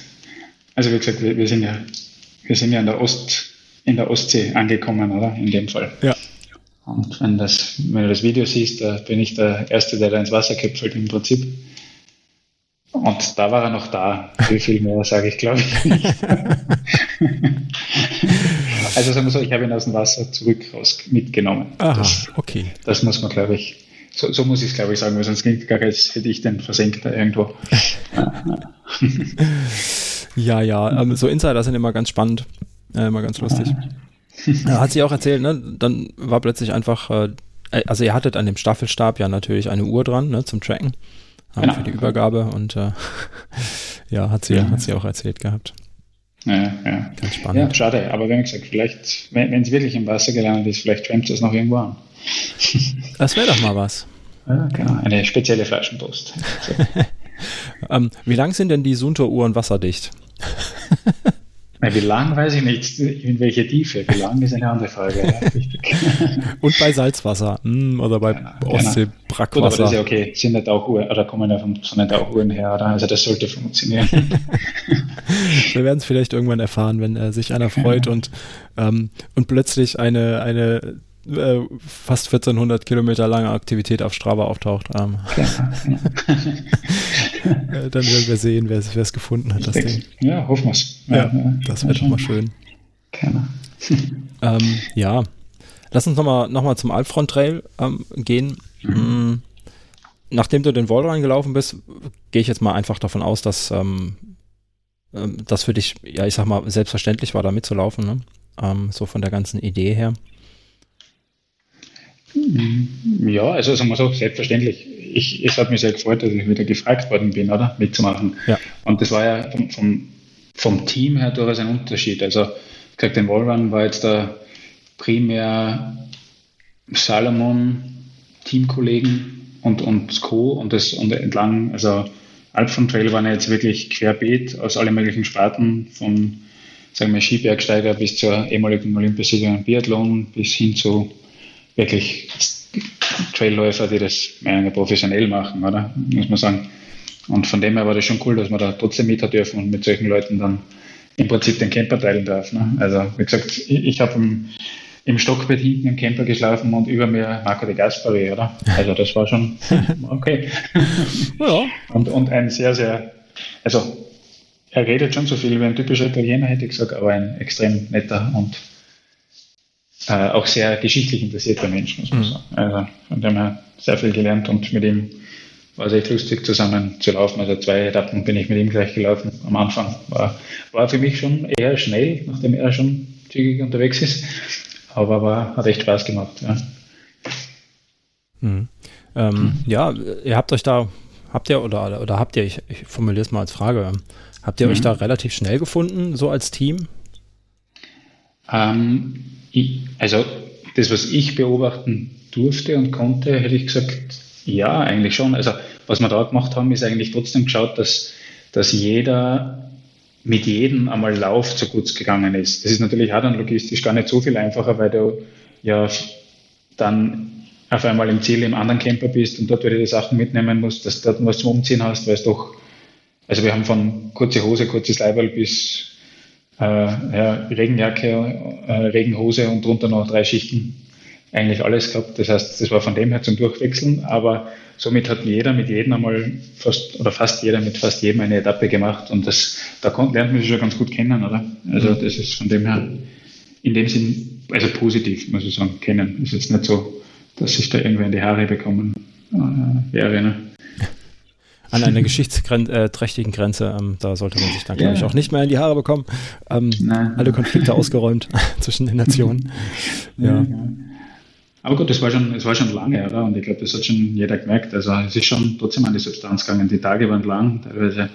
also wie gesagt, wir, wir sind ja wir sind ja in der, Ost, in der Ostsee angekommen, oder? In dem Fall. Ja. Und wenn, das, wenn du das Video siehst, da bin ich der Erste, der da ins Wasser köpfelt im Prinzip. Und da war er noch da. Wie viel mehr sage ich, glaube ich nicht. also sagen wir so, ich habe ihn aus dem Wasser zurück raus mitgenommen. Aha, das, okay. Das muss man, glaube ich, so, so muss ich es, glaube ich, sagen, weil sonst klingt gar als hätte ich den versenkt da irgendwo. Ja, ja, ähm, so Insider sind immer ganz spannend. Ja, immer ganz lustig. Hat sie auch erzählt, ne? Dann war plötzlich einfach, äh, also ihr hattet an dem Staffelstab ja natürlich eine Uhr dran, ne, zum Tracken. Genau. Für die Übergabe und äh, ja, hat sie, ja. hat sie auch erzählt gehabt. Ja, ja. Ganz spannend. Ja, schade, aber wie gesagt, vielleicht, wenn es wirklich im Wasser gelandet ist, vielleicht schwemmt es noch irgendwo an. Das wäre doch mal was. Ja, genau, eine spezielle Flaschenpost. ähm, wie lang sind denn die Sunto-Uhren wasserdicht? Na, wie lang weiß ich nicht, in welche Tiefe. Wie lang ist eine andere Frage. Ja, Und bei Salzwasser mm, oder bei ja, Ostsee-Brackwasser. Gut, aber das ist ja okay. Sind nicht auch Uhren, oder kommen ja von, so nicht auch Uhren her, oder? Also das sollte funktionieren. Wir werden es vielleicht irgendwann erfahren, wenn äh, sich einer freut und, ähm, und plötzlich eine, eine äh, fast 1400 Kilometer lange Aktivität auf Strava auftaucht. Ähm. Äh, dann werden wir sehen, wer es gefunden hat, das Ding. Ja, hoffen wir es. Ja, ja, das wäre doch mal schön. Gerne. ähm, ja, lass uns nochmal noch mal zum Alpfront Trail ähm, gehen. Mhm. Nachdem du den Wall reingelaufen bist, gehe ich jetzt mal einfach davon aus, dass ähm, ähm, das für dich, ja, ich sag mal, selbstverständlich war, da mitzulaufen, ne? Ähm, so von der ganzen Idee her. Ja, also sagen wir so, selbstverständlich. Ich, es hat mich sehr gefreut, dass ich wieder gefragt worden bin, oder? Mitzumachen. Ja. Und das war ja vom, vom, vom Team her durchaus ein Unterschied. Also, wie gesagt, den Wallrun war jetzt da primär Salomon, Teamkollegen und, und Co. und das und entlang, also Alpha Trail waren jetzt wirklich querbeet aus allen möglichen Sparten, von sagen wir Skibergsteiger bis zur ehemaligen Olympiasiegerin Biathlon bis hin zu wirklich Trailläufer, die das professionell machen, oder? Muss man sagen. Und von dem her war das schon cool, dass man da trotzdem mit hat dürfen und mit solchen Leuten dann im Prinzip den Camper teilen darf. Ne? Also, wie gesagt, ich, ich habe im, im Stockbett hinten im Camper geschlafen und über mir Marco de Gaspari, oder? Also, das war schon okay. ja. und, und ein sehr, sehr, also, er redet schon so viel wie ein typischer Italiener, hätte ich gesagt, aber ein extrem netter und äh, auch sehr geschichtlich interessierter Mensch, muss man mhm. sagen. Also von dem her sehr viel gelernt und mit ihm war es echt lustig zusammen zu laufen. Also zwei Etappen bin ich mit ihm gleich gelaufen am Anfang. War, war für mich schon eher schnell, nachdem er schon zügig unterwegs ist. Aber war, hat echt Spaß gemacht. Ja. Mhm. Ähm, mhm. ja, ihr habt euch da, habt ihr oder, oder habt ihr, ich, ich formuliere es mal als Frage, habt ihr euch mhm. da relativ schnell gefunden, so als Team? Ähm, ich, also das, was ich beobachten durfte und konnte, hätte ich gesagt, ja, eigentlich schon. Also was wir da gemacht haben, ist eigentlich trotzdem geschaut, dass, dass jeder mit jedem einmal Lauf zu kurz gegangen ist. Das ist natürlich auch dann logistisch gar nicht so viel einfacher, weil du ja dann auf einmal im Ziel im anderen Camper bist und dort wieder die Sachen mitnehmen musst, dass du dort was zum Umziehen hast, weil es doch, also wir haben von kurze Hose, kurzes Leiberl bis äh, ja, Regenjacke, äh, Regenhose und drunter noch drei Schichten. Eigentlich alles gehabt. Das heißt, das war von dem her zum Durchwechseln, aber somit hat jeder mit jedem einmal fast oder fast jeder mit fast jedem eine Etappe gemacht und das, da lernt man sich schon ganz gut kennen, oder? Also mhm. das ist von dem her in dem Sinn, also positiv, muss ich sagen, kennen. Ist jetzt nicht so, dass sich da irgendwer in die Haare bekommen äh, wäre. Ne? An einer geschichtsträchtigen Grenze. Ähm, da sollte man sich dann, glaube ich, auch nicht mehr in die Haare bekommen. Ähm, alle Konflikte ausgeräumt zwischen den Nationen. Ja. Aber gut, es war schon, es war schon lange, oder? Und ich glaube, das hat schon jeder gemerkt. Also es ist schon trotzdem an die Substanz gegangen. Die Tage waren lang, teilweise,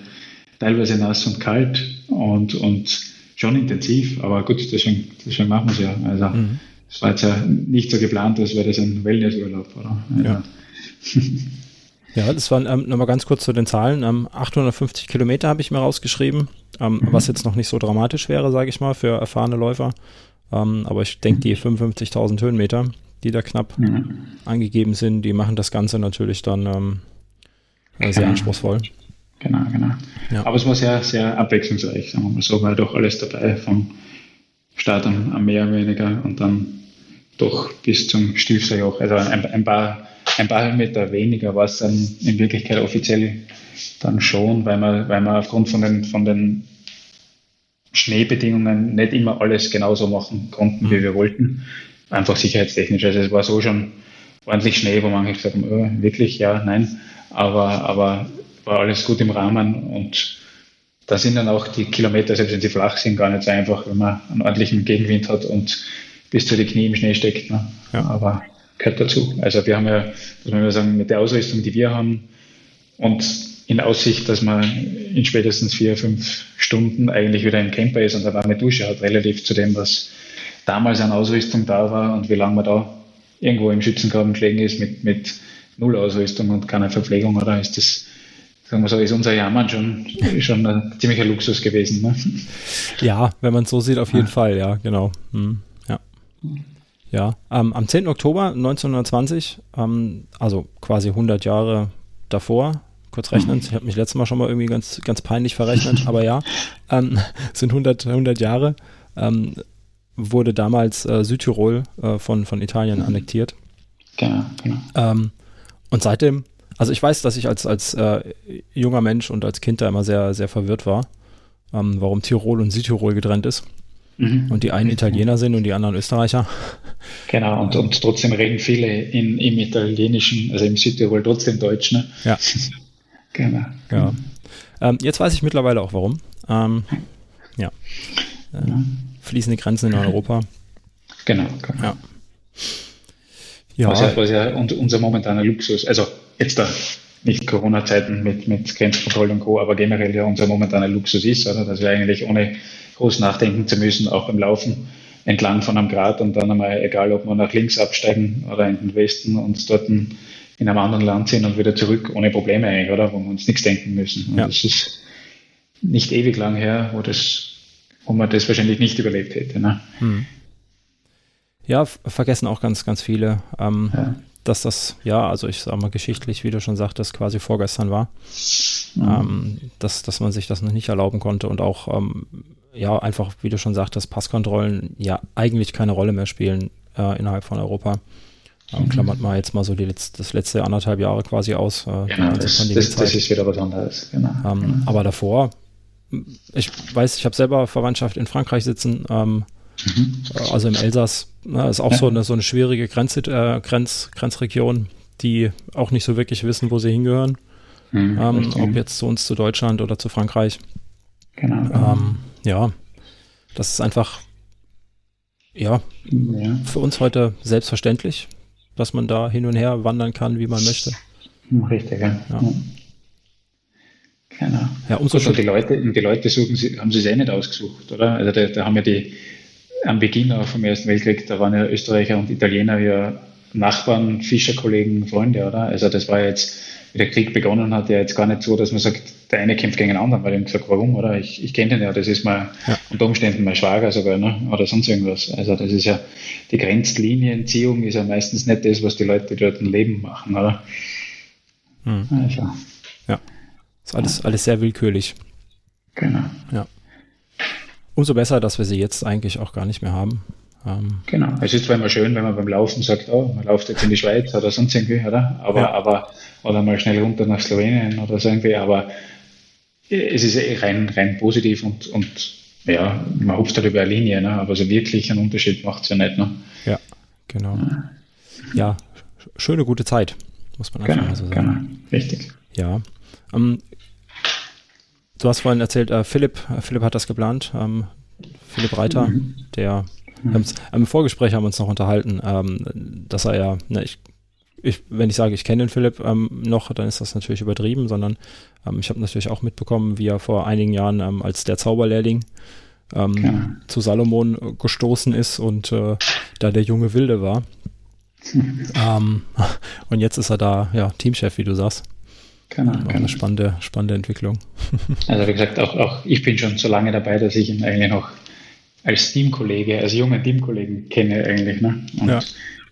teilweise nass und kalt und, und schon intensiv. Aber gut, deswegen, deswegen machen wir es ja. Also mhm. es war jetzt ja nicht so geplant, als wäre das ein Wellnessurlaub, oder? Also, ja. Ja, das waren ähm, nochmal ganz kurz zu den Zahlen. Ähm, 850 Kilometer habe ich mir rausgeschrieben, ähm, mhm. was jetzt noch nicht so dramatisch wäre, sage ich mal, für erfahrene Läufer. Ähm, aber ich denke, die 55.000 Höhenmeter, die da knapp mhm. angegeben sind, die machen das Ganze natürlich dann ähm, äh, sehr genau. anspruchsvoll. Genau, genau. Ja. Aber es war sehr, sehr abwechslungsreich, sagen wir mal so, weil doch alles dabei, vom Start am, am Meer weniger und dann doch bis zum Stilfserjoch. Also ein, ein paar ein paar Meter weniger war es dann in Wirklichkeit offiziell dann schon, weil man, weil man aufgrund von den, von den Schneebedingungen nicht immer alles genauso machen konnten, wie mhm. wir wollten. Einfach sicherheitstechnisch. Also es war so schon ordentlich Schnee, wo manche gesagt haben, oh, wirklich, ja, nein. Aber, aber war alles gut im Rahmen und da sind dann auch die Kilometer, selbst wenn sie flach sind, gar nicht so einfach, wenn man einen ordentlichen Gegenwind hat und bis zu den Knie im Schnee steckt. Ne? Ja. Aber gehört dazu. Also wir haben ja, muss man sagen, mit der Ausrüstung, die wir haben und in Aussicht, dass man in spätestens vier, fünf Stunden eigentlich wieder im Camper ist und eine warme Dusche hat, relativ zu dem, was damals an Ausrüstung da war und wie lange man da irgendwo im Schützengraben gelegen ist mit, mit Null Ausrüstung und keiner Verpflegung, oder ist das, sagen wir so, ist unser Jammern schon, schon ein ziemlicher Luxus gewesen. Ne? Ja, wenn man es so sieht, auf jeden ja. Fall, ja, genau. Hm, ja. Ja, ähm, am 10. Oktober 1920, ähm, also quasi 100 Jahre davor, kurz rechnen, ich habe mich letztes Mal schon mal irgendwie ganz, ganz peinlich verrechnet, aber ja, ähm, sind 100, 100 Jahre, ähm, wurde damals äh, Südtirol äh, von, von Italien annektiert. Genau, genau. Ähm, und seitdem, also ich weiß, dass ich als, als äh, junger Mensch und als Kind da immer sehr, sehr verwirrt war, ähm, warum Tirol und Südtirol getrennt ist. Mhm. Und die einen Italiener sind und die anderen Österreicher. Genau, und, und trotzdem reden viele in, im Italienischen, also im Südtirol trotzdem Deutsch. Ne? Ja. genau. Ja. Ähm, jetzt weiß ich mittlerweile auch warum. Ähm, ja. Äh, fließende Grenzen in Europa. Genau, genau. Ja. Ja. Was, ja, was ja unser momentaner Luxus, also jetzt da nicht Corona-Zeiten mit, mit Grenzkontrolle und Co., aber generell ja unser momentaner Luxus ist, oder? dass wir eigentlich ohne groß nachdenken zu müssen, auch beim Laufen entlang von einem Grat und dann einmal, egal ob wir nach links absteigen oder in den Westen und dort in einem anderen Land sind und wieder zurück, ohne Probleme eigentlich, oder? Wo wir uns nichts denken müssen. Ja. Das ist nicht ewig lang her, wo das, wo man das wahrscheinlich nicht überlebt hätte. Ne? Hm. Ja, vergessen auch ganz, ganz viele, ähm, ja. Dass das, ja, also ich sage mal geschichtlich, wie du schon sagtest, quasi vorgestern war. Mhm. Ähm, dass, dass man sich das noch nicht erlauben konnte und auch, ähm, ja, einfach, wie du schon sagtest, Passkontrollen ja eigentlich keine Rolle mehr spielen äh, innerhalb von Europa. Ähm, mhm. Klammert mal jetzt mal so die Letz-, das letzte anderthalb Jahre quasi aus. Äh, genau, das, das, das, ist wieder was anderes. Genau. Ähm, genau. Aber davor, ich weiß, ich habe selber Verwandtschaft in Frankreich sitzen, ähm, mhm. also im Elsass, na, ist auch ja. so, eine, so eine schwierige Grenz, äh, Grenz, Grenzregion, die auch nicht so wirklich wissen, wo sie hingehören. Mhm, ähm, ob jetzt zu uns, zu Deutschland oder zu Frankreich. Genau. genau. Ähm, ja, das ist einfach, ja, ja, für uns heute selbstverständlich, dass man da hin und her wandern kann, wie man möchte. Richtig, ja. ja. Genau. Ja, umso schon. Die Leute, die Leute suchen, haben sie es eh nicht ausgesucht, oder? Also da, da haben ja die, am Beginn auch vom Ersten Weltkrieg, da waren ja Österreicher und Italiener ja Nachbarn, Fischerkollegen, Freunde, oder? Also das war jetzt, wie der Krieg begonnen hat, ja jetzt gar nicht so, dass man sagt, der eine kämpft gegen den anderen, weil ich gesagt, warum, oder? Ich, ich kenne den ja, das ist mal ja. unter Umständen mein Schwager sogar, ne? Oder sonst irgendwas. Also das ist ja, die Grenzlinienziehung ist ja meistens nicht das, was die Leute dort im Leben machen, oder? Hm. Also. Ja. Ist alles, alles sehr willkürlich. Genau. Ja. Umso besser, dass wir sie jetzt eigentlich auch gar nicht mehr haben. Ähm, genau. Es ist zwar immer schön, wenn man beim Laufen sagt, oh, man läuft jetzt in die Schweiz oder sonst irgendwie, oder? Aber, ja. aber, oder mal schnell runter nach Slowenien oder so irgendwie, aber es ist eh rein, rein positiv und, und ja, man hupft halt über eine Linie, ne? aber so wirklich einen Unterschied macht es ja nicht. Ne? Ja, genau. Ja. ja, schöne, gute Zeit, muss man einfach genau, mal so sagen. Genau, richtig. Ja. Ähm, Du hast vorhin erzählt, äh, Philipp, äh, Philipp hat das geplant. Ähm, Philipp Reiter, mhm. der mhm. im Vorgespräch haben wir uns noch unterhalten, ähm, dass er ja, ne, ich, ich, wenn ich sage, ich kenne den Philipp ähm, noch, dann ist das natürlich übertrieben, sondern ähm, ich habe natürlich auch mitbekommen, wie er vor einigen Jahren ähm, als der Zauberlehrling ähm, ja. zu Salomon gestoßen ist und äh, da der junge Wilde war. Und jetzt ist er da, ja, Teamchef, wie du sagst. Genau, genau. Eine spannende, spannende Entwicklung. Also wie gesagt, auch, auch ich bin schon so lange dabei, dass ich ihn eigentlich noch als Teamkollege, als junger Teamkollegen kenne eigentlich. Ne? Und ja.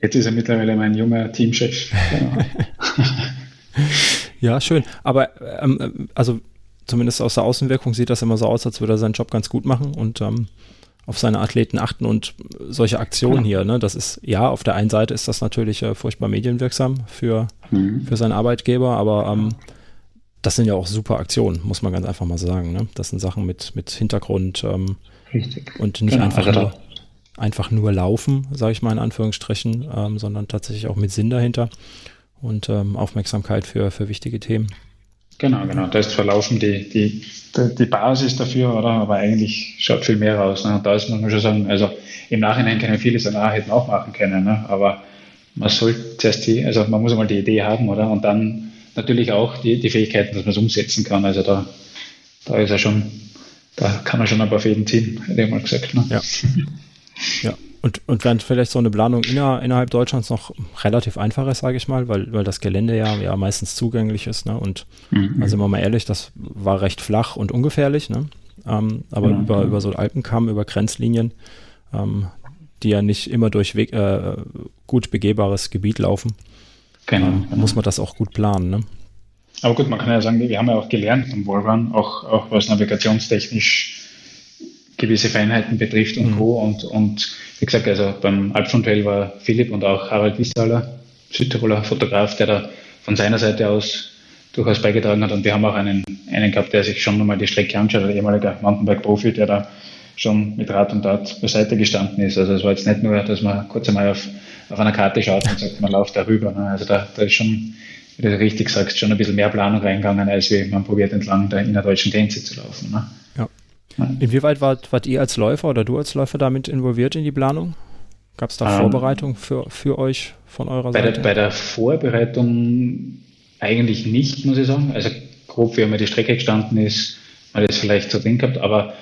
jetzt ist er mittlerweile mein junger Teamchef. ja, schön. Aber ähm, also zumindest aus der Außenwirkung sieht das immer so aus, als würde er seinen Job ganz gut machen und ähm, auf seine Athleten achten und solche Aktionen ja. hier, ne, das ist, ja, auf der einen Seite ist das natürlich äh, furchtbar medienwirksam für, mhm. für seinen Arbeitgeber, aber ähm, das sind ja auch super Aktionen, muss man ganz einfach mal sagen. Ne? Das sind Sachen mit, mit Hintergrund ähm, und nicht genau, einfach, also nur, einfach nur laufen, sage ich mal in Anführungsstrichen, ähm, sondern tatsächlich auch mit Sinn dahinter und ähm, Aufmerksamkeit für, für wichtige Themen. Genau, genau. Da ist verlaufen die, die, die Basis dafür, oder? Aber eigentlich schaut viel mehr aus. Ne? Und da ist man schon sagen, also im Nachhinein können viele sagen, ah, hätten auch machen können, ne? aber man sollte zuerst die, also man muss einmal die Idee haben, oder? Und dann natürlich auch die, die Fähigkeiten, dass man es umsetzen kann. Also da, da ist er schon, da kann man schon ein paar Fäden ziehen, hätte ich mal gesagt. Ne? Ja. ja. Und, und während vielleicht so eine Planung inner, innerhalb Deutschlands noch relativ einfach ist, sage ich mal, weil, weil das Gelände ja, ja meistens zugänglich ist. Ne? Und mhm. also mal ehrlich, das war recht flach und ungefährlich. Ne? Ähm, aber mhm. über, über so Alpenkamm, über Grenzlinien, ähm, die ja nicht immer durch Weg, äh, gut begehbares Gebiet laufen, genau, ähm, genau. muss man das auch gut planen. Ne? Aber gut, man kann ja sagen, wir haben ja auch gelernt am Wallrun, auch, auch was navigationstechnisch gewisse Feinheiten betrifft und mhm. Co. Und, und wie gesagt, also beim Alpfundell war Philipp und auch Harald Wissaler, Südtiroler Fotograf, der da von seiner Seite aus durchaus beigetragen hat. Und wir haben auch einen, einen gehabt, der sich schon nochmal die Strecke anschaut, ein ehemaliger Mountainbike-Profi, der da schon mit Rat und Tat beiseite gestanden ist. Also es war jetzt nicht nur, dass man kurz einmal auf, auf einer Karte schaut und sagt, man läuft da rüber. Ne? Also da, da ist schon, wie du richtig sagst, schon ein bisschen mehr Planung reingegangen, als wie man probiert entlang der innerdeutschen Grenze zu laufen. Ne? Ja. Inwieweit wart, wart ihr als Läufer oder du als Läufer damit involviert in die Planung? Gab es da ähm, Vorbereitung für, für euch von eurer bei Seite? Der, bei der Vorbereitung eigentlich nicht, muss ich sagen. Also grob, wie einmal die Strecke gestanden ist, man das vielleicht so drin gehabt, aber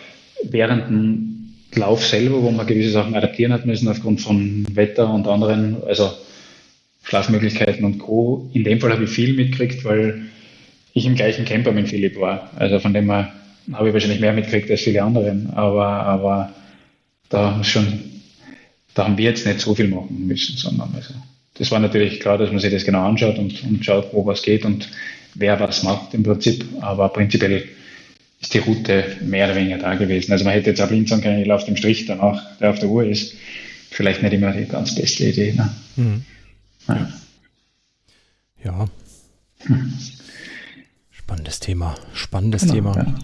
während dem Lauf selber, wo man gewisse Sachen adaptieren hat müssen aufgrund von Wetter und anderen, also Schlafmöglichkeiten und Co. In dem Fall habe ich viel mitgekriegt, weil ich im gleichen Camper mit Philipp war. Also von dem her habe ich wahrscheinlich mehr mitgekriegt als viele anderen, aber, aber da schon, da haben wir jetzt nicht so viel machen müssen, sondern also, das war natürlich klar, dass man sich das genau anschaut und, und schaut, wo was geht und wer was macht im Prinzip, aber prinzipiell ist die Route mehr oder weniger da gewesen. Also man hätte jetzt auch blind sagen können, ich laufe dem Strich danach, der auf der Uhr ist. Vielleicht nicht immer die ganz beste Idee. Ne? Mhm. Ja. ja. Hm. Spannendes Thema. Spannendes genau, Thema. Ja.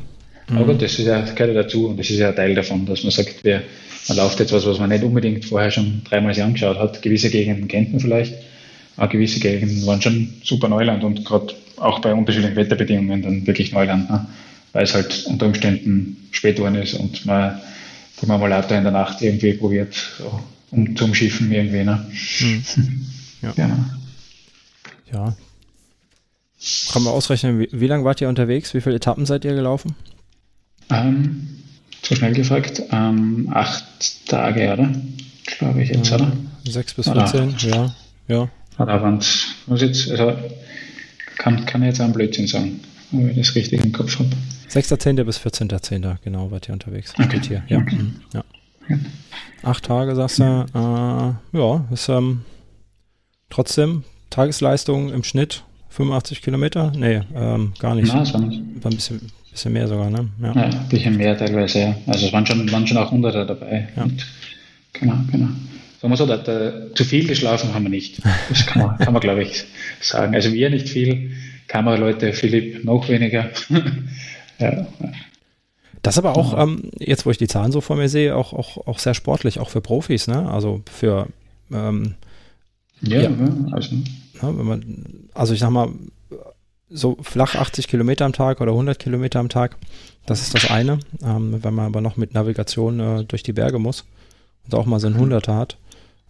Aber gut, das ist ja, gehört ja dazu und das ist ja ein Teil davon, dass man sagt, wir, man läuft etwas, was man nicht unbedingt vorher schon dreimal sich angeschaut hat. Gewisse Gegenden kennt man vielleicht, aber gewisse Gegenden waren schon super Neuland und gerade auch bei unterschiedlichen Wetterbedingungen dann wirklich Neuland, ne? weil es halt unter Umständen spät worden ist und man die Marmolator in der Nacht irgendwie probiert, um zu umschiffen irgendwie. Ne? Hm. Ja. Genau. ja. Kann man ausrechnen, wie, wie lange wart ihr unterwegs? Wie viele Etappen seid ihr gelaufen? Ähm, zu schnell gefragt. Ähm, acht Tage, oder? Glaube ich jetzt, oder? Sechs bis 14, ja. ja. Oder waren es, muss jetzt, also kann, kann jetzt einen Blödsinn sagen, wenn ich das richtig im Kopf habe. 6.10. bis 14.10. genau, wart ihr unterwegs. Okay. Hier, ja. Okay. Mhm. ja. Acht Tage, sagst du, äh, ja, ist ähm, trotzdem Tagesleistung im Schnitt 85 Kilometer? Nee, ähm, gar nicht. Na, war ein bisschen, Bisschen mehr sogar, ne? Ja. ja, ein bisschen mehr teilweise, ja. Also es waren schon, waren schon auch Hunderte dabei. Ja. Und, genau, genau. Sagen wir so, da, da, zu viel geschlafen haben wir nicht. Das kann man, kann man glaube ich, sagen. Also wir nicht viel, Kameraleute, Philipp noch weniger. ja. Das aber auch, ähm, jetzt wo ich die Zahlen so vor mir sehe, auch, auch, auch sehr sportlich, auch für Profis, ne? Also für ähm, ja, ja. Also, ja, wenn man, also ich sag mal, so flach 80 Kilometer am Tag oder 100 Kilometer am Tag. Das ist das eine. Ähm, wenn man aber noch mit Navigation äh, durch die Berge muss und auch mal so ein Hunderter hat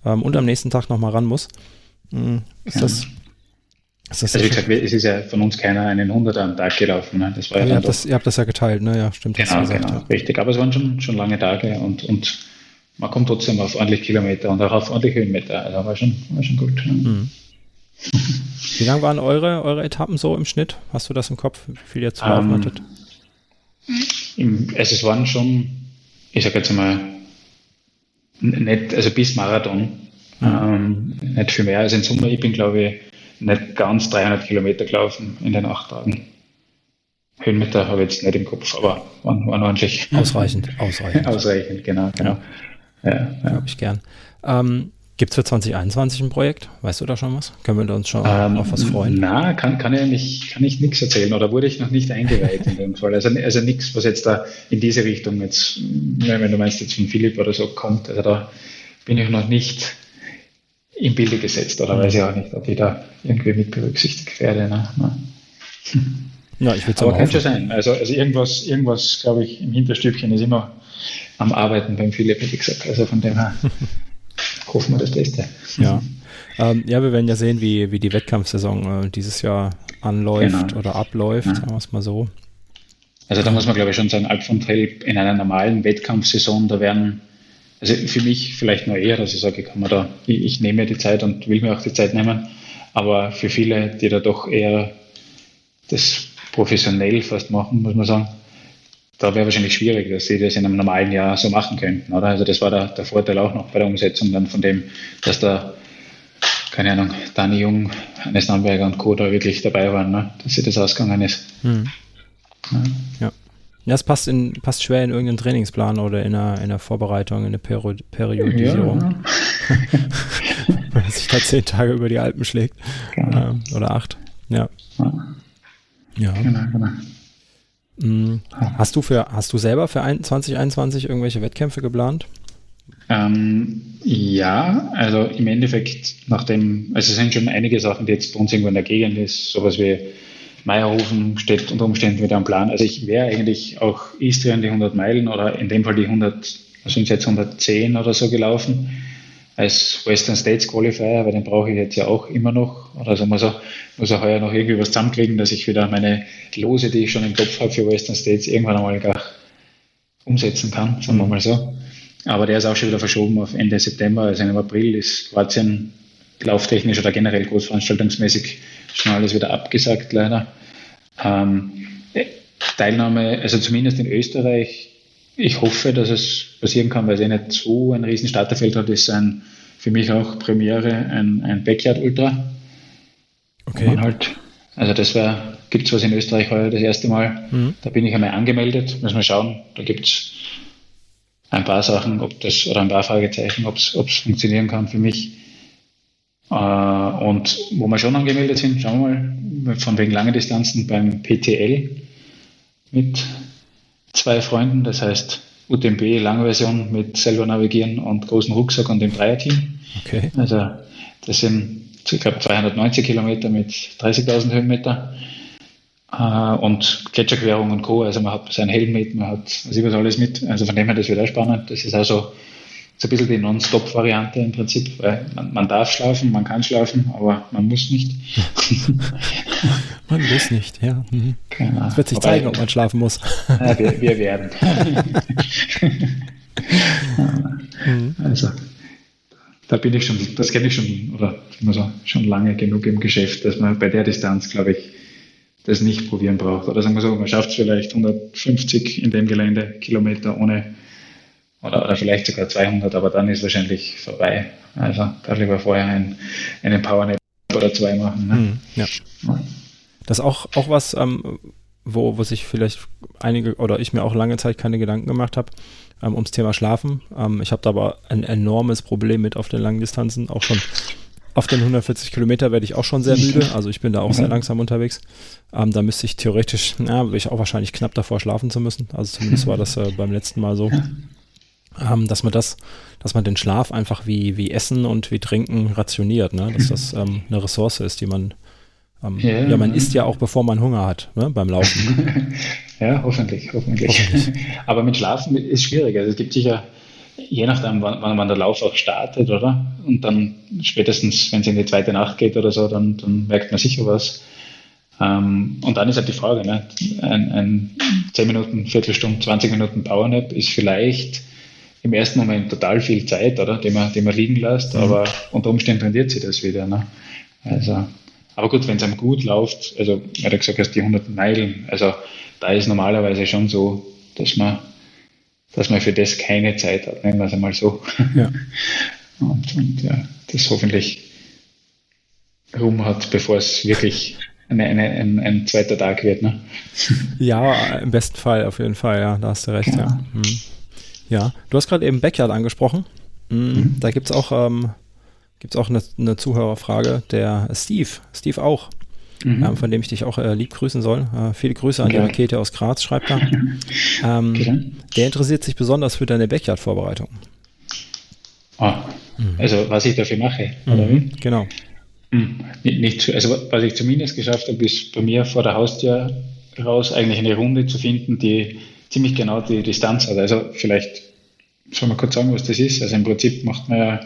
ähm, und am nächsten Tag nochmal ran muss, äh, ist ja. das. Ist das also wie gesagt, es ist ja von uns keiner einen Hunderter am Tag gelaufen. Ne? Das war ja ihr, habt das, ihr habt das ja geteilt, ne? Ja, stimmt. Genau, gesagt, genau, ja. richtig. Aber es waren schon, schon lange Tage und, und man kommt trotzdem auf ordentlich Kilometer und auch auf ordentlich Höhenmeter. Also war schon, war schon gut. Ne? Mhm. Wie lang waren eure, eure Etappen so im Schnitt? Hast du das im Kopf, wie viel ihr zu laufen um, ähm, hattet? Im, also es waren schon, ich sage jetzt mal, nicht, also bis Marathon, mhm. ähm, nicht viel mehr. Also in Summe, ich bin glaube ich nicht ganz 300 Kilometer gelaufen in den acht Tagen. Höhenmeter habe ich jetzt nicht im Kopf, aber waren, waren ordentlich. Ausreichend, ausreichend. ausreichend, genau, genau. Ja, ja, ja. Glaube ich gern. Ähm, Gibt es für 2021 ein Projekt? Weißt du da schon was? Können wir uns schon ähm, auf was freuen? Na, kann, kann, ich nicht, kann ich nichts erzählen oder wurde ich noch nicht eingeweiht in dem Fall. Also, also nichts, was jetzt da in diese Richtung jetzt, wenn du meinst jetzt von Philipp oder so kommt. Also da bin ich noch nicht im Bilde gesetzt oder weiß ich auch nicht, ob ich da irgendwie mit berücksichtigt werde. Ne? Ja, ich Aber kann schon sein. Also, also irgendwas, irgendwas, glaube ich, im Hinterstübchen ist immer am Arbeiten beim Philipp, hätte ich gesagt. Also von dem her hoffen wir das Beste. Ja. Ähm, ja, wir werden ja sehen, wie, wie die Wettkampfsaison äh, dieses Jahr anläuft genau. oder abläuft, ja. sagen wir es mal so. Also da muss man, glaube ich, schon sagen, Alp von Trail in einer normalen Wettkampfsaison, da werden, also für mich vielleicht nur eher, dass ich sage, ich kann mir da, ich, ich nehme mir die Zeit und will mir auch die Zeit nehmen, aber für viele, die da doch eher das professionell fast machen, muss man sagen, da wäre wahrscheinlich schwierig, dass sie das in einem normalen Jahr so machen könnten, oder? Also das war der, der Vorteil auch noch bei der Umsetzung dann von dem, dass da, keine Ahnung, Dani Jung, Hannes Namberger und Co. da wirklich dabei waren, ne? dass sie das ausgegangen ist. Mhm. Ja. ja. Ja, es passt, in, passt schwer in irgendeinen Trainingsplan oder in einer, in einer Vorbereitung, in eine Peri Periodisierung. Ja. Wenn man sich da zehn Tage über die Alpen schlägt. Genau. Ähm, oder acht. Ja. Ja. Genau, genau. Mhm. Hast du für, hast du selber für 2021 irgendwelche Wettkämpfe geplant? Ähm, ja, also im Endeffekt, nachdem, also es sind schon einige Sachen, die jetzt bei uns irgendwo in der Gegend ist, sowas wie Meierhofen steht unter Umständen wieder am Plan. Also ich wäre eigentlich auch Istrien die 100 Meilen oder in dem Fall die 100, also sind jetzt 110 oder so gelaufen als Western States Qualifier, weil den brauche ich jetzt ja auch immer noch. Also muss er, muss er heuer noch irgendwie was zusammenkriegen, dass ich wieder meine Lose, die ich schon im Kopf habe für Western States, irgendwann einmal gar umsetzen kann, sagen wir mal so. Aber der ist auch schon wieder verschoben auf Ende September. Also im April ist Kroatien lauftechnisch oder generell großveranstaltungsmäßig schon alles wieder abgesagt, leider. Ähm, Teilnahme, also zumindest in Österreich, ich hoffe, dass es passieren kann, weil es eh nicht so ein riesen Starterfeld hat, ist ein, für mich auch Premiere ein, ein Backyard Ultra. Okay. Halt, also das wäre, gibt es was in Österreich heuer das erste Mal. Mhm. Da bin ich einmal angemeldet, muss man schauen. Da gibt es ein paar Sachen, ob das, oder ein paar Fragezeichen, ob es funktionieren kann für mich. Äh, und wo wir schon angemeldet sind, schauen wir mal, von wegen langen Distanzen beim PTL mit zwei Freunden, das heißt UTMB Langversion mit selber navigieren und großen Rucksack und dem Dreierteam. Okay. Also das sind, ich glaube, 290 Kilometer mit 30.000 Höhenmeter äh, und Gletscherquerung und Co. Also man hat seinen Helm mit, man hat was alles mit. Also von dem her, das wird auch spannend. Das ist also so ein bisschen die Non-Stop-Variante im Prinzip, weil man, man, darf schlafen, man kann schlafen, aber man muss nicht. man muss nicht, ja. Mhm. Genau. Es wird sich Wobei, zeigen, ob man schlafen muss. Ja, wir, wir werden. Also, da bin ich schon, das kenne ich schon, oder so, schon lange genug im Geschäft, dass man bei der Distanz, glaube ich, das nicht probieren braucht. Oder sagen wir so, man schafft es vielleicht 150 in dem Gelände Kilometer ohne oder, oder vielleicht sogar 200, aber dann ist wahrscheinlich vorbei. Also da lieber vorher ein, einen Powernap oder zwei machen. Ne? Hm, ja. Das ist auch, auch was, ähm, wo, wo sich vielleicht einige oder ich mir auch lange Zeit keine Gedanken gemacht habe, ähm, ums Thema Schlafen. Ähm, ich habe da aber ein enormes Problem mit auf den langen Distanzen, auch schon auf den 140 Kilometer werde ich auch schon sehr müde, also ich bin da auch sehr langsam unterwegs. Ähm, da müsste ich theoretisch, würde ich auch wahrscheinlich knapp davor schlafen zu müssen. Also zumindest war das äh, beim letzten Mal so ähm, dass man das, dass man den Schlaf einfach wie, wie Essen und wie Trinken rationiert, ne? dass das ähm, eine Ressource ist, die man, ähm, ja, ja, man isst ja auch, bevor man Hunger hat, ne? beim Laufen. ja, hoffentlich, hoffentlich. hoffentlich. Aber mit Schlafen ist schwierig. Also es gibt sicher, je nachdem, wann, wann der Lauf auch startet, oder? Und dann spätestens, wenn es in die zweite Nacht geht oder so, dann, dann merkt man sicher was. Ähm, und dann ist halt die Frage, ne? ein, ein 10 Minuten, Viertelstunde, 20 Minuten Powernap ist vielleicht im ersten Moment total viel Zeit, oder, die man, die man liegen lässt, mhm. aber unter Umständen rendiert sich das wieder. Ne? Also, aber gut, wenn es einem gut läuft, also, er hat gesagt, dass die 100 Meilen, also da ist normalerweise schon so, dass man, dass man für das keine Zeit hat, nennen wir es einmal so. Ja. Und, und ja, das hoffentlich rum hat, bevor es wirklich eine, eine, ein, ein, zweiter Tag wird. Ne? Ja, im besten Fall auf jeden Fall, ja, da hast du recht, ja. ja. Mhm. Ja, du hast gerade eben Backyard angesprochen. Mhm. mhm. Da gibt es auch, ähm, gibt's auch eine, eine, Zuhörerfrage. Der Steve, Steve auch, mhm. ähm, von dem ich dich auch äh, lieb grüßen soll. Äh, viele Grüße an okay. die Rakete aus Graz, schreibt er. Ähm, okay. Der interessiert sich besonders für deine Backyard-Vorbereitung. Ah, mhm. also was ich dafür mache, oder mhm, wie? Genau. Hm, nicht, nicht, also was ich zumindest geschafft habe, ist bei mir vor der Haustür raus eigentlich eine Runde zu finden, die ziemlich genau die Distanz hat. Also vielleicht soll man kurz sagen, was das ist. Also im Prinzip macht man ja,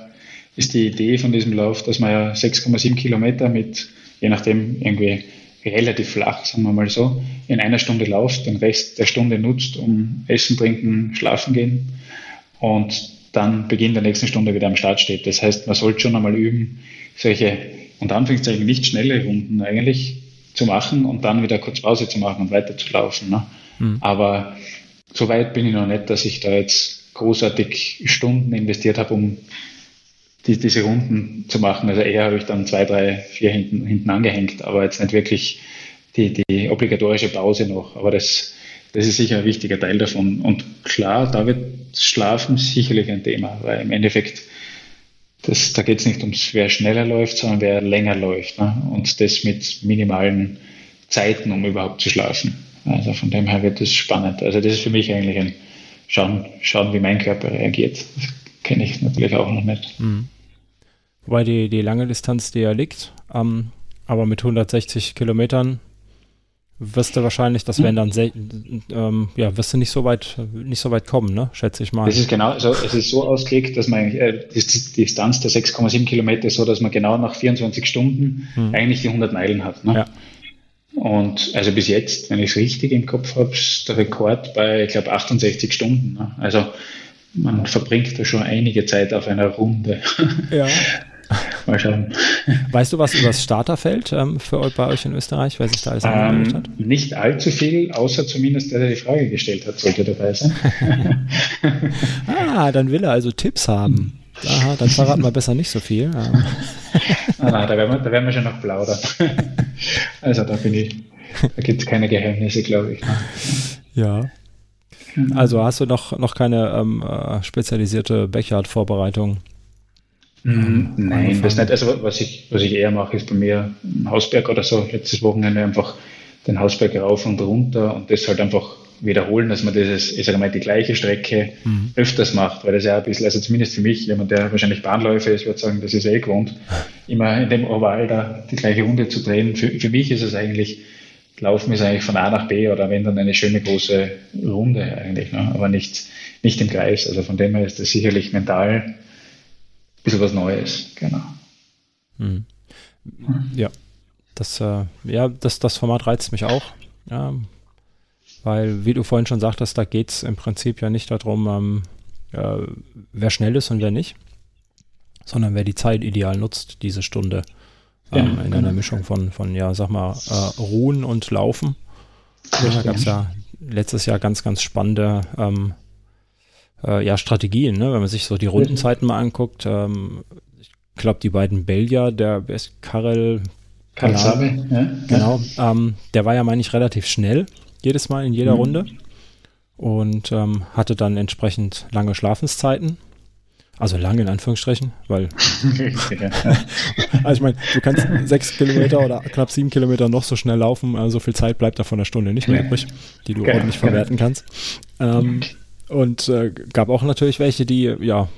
ist die Idee von diesem Lauf, dass man ja 6,7 Kilometer mit, je nachdem, irgendwie relativ flach, sagen wir mal so, in einer Stunde lauft, den Rest der Stunde nutzt, um Essen, Trinken, Schlafen gehen und dann Beginn der nächsten Stunde wieder am Start steht. Das heißt, man sollte schon einmal üben, solche, unter Anführungszeichen, nicht schnelle Runden eigentlich zu machen und dann wieder kurz Pause zu machen und weiter zu laufen. Ne? Mhm. Aber so weit bin ich noch nicht, dass ich da jetzt großartig Stunden investiert habe, um die, diese Runden zu machen. Also eher habe ich dann zwei, drei, vier hinten, hinten angehängt, aber jetzt nicht wirklich die, die obligatorische Pause noch. Aber das, das ist sicher ein wichtiger Teil davon. Und klar, da wird Schlafen sicherlich ein Thema, weil im Endeffekt, das, da geht es nicht ums, wer schneller läuft, sondern wer länger läuft. Ne? Und das mit minimalen Zeiten, um überhaupt zu schlafen. Also von dem her wird das spannend. Also das ist für mich eigentlich ein Schauen, schauen wie mein Körper reagiert. Das kenne ich natürlich auch noch nicht. Mhm. Wobei die, die lange Distanz, die ja liegt, ähm, aber mit 160 Kilometern wirst du wahrscheinlich, das wären dann ähm, ja, wirst du nicht so weit, nicht so weit kommen, ne? Schätze ich mal. Das ist genau, also es ist so ausgelegt, dass man äh, die, die Distanz der 6,7 Kilometer ist so, dass man genau nach 24 Stunden hm. eigentlich die 100 Meilen hat. Ne? Ja. Und also bis jetzt, wenn ich es richtig im Kopf habe, ist der Rekord bei, ich glaube, 68 Stunden. Ne? Also man verbringt da schon einige Zeit auf einer Runde. Ja. Mal schauen. Weißt du was über das Starterfeld ähm, für bei euch in Österreich, wer sich da alles ähm, hat? Nicht allzu viel, außer zumindest der, der die Frage gestellt hat, sollte dabei sein. ah, dann will er also Tipps haben. Aha, dann verraten wir besser nicht so viel. ah, nein, da werden, wir, da werden wir schon noch plaudern. also da bin ich, da gibt es keine Geheimnisse, glaube ich. Ja. Also hast du noch, noch keine ähm, äh, spezialisierte Backyard-Vorbereitung? Mhm, nein, das nicht. Also was ich, was ich eher mache, ist bei mir ein Hausberg oder so, letztes Wochenende einfach den Hausberg rauf und runter und das halt einfach wiederholen, dass man dieses, ich sage mal, die gleiche Strecke mhm. öfters macht, weil das ja ein bisschen, also zumindest für mich, jemand, der wahrscheinlich Bahnläufer ist, würde sagen, das ist eh gewohnt, immer in dem Oval da die gleiche Runde zu drehen. Für, für mich ist es eigentlich, Laufen ist eigentlich von A nach B oder wenn dann eine schöne große Runde eigentlich, ne? aber nicht, nicht im Kreis. Also von dem her ist das sicherlich mental ein bisschen was Neues, genau. Mhm. Ja, das, äh, ja, das, das Format reizt mich auch. Ja, weil, wie du vorhin schon sagtest, da geht es im Prinzip ja nicht darum, ähm, äh, wer schnell ist und wer nicht, sondern wer die Zeit ideal nutzt, diese Stunde. Ähm, ja, in genau. einer Mischung von, von, ja, sag mal, äh, Ruhen und Laufen. Da gab es ja letztes Jahr ganz, ganz spannende ähm, äh, ja, Strategien, ne? wenn man sich so die Rundenzeiten mal anguckt. Ähm, ich glaube, die beiden Belgier, der ist Karel. Karel Sabe, ja. Genau, ähm, der war ja, meine ich, relativ schnell jedes Mal in jeder mhm. Runde und ähm, hatte dann entsprechend lange Schlafenszeiten. Also lange in Anführungsstrichen, weil. also ich meine, du kannst sechs Kilometer oder knapp sieben Kilometer noch so schnell laufen, also so viel Zeit bleibt da von der Stunde nicht mehr übrig, die du genau, ordentlich verwerten kannst. Ähm, und äh, gab auch natürlich welche, die ja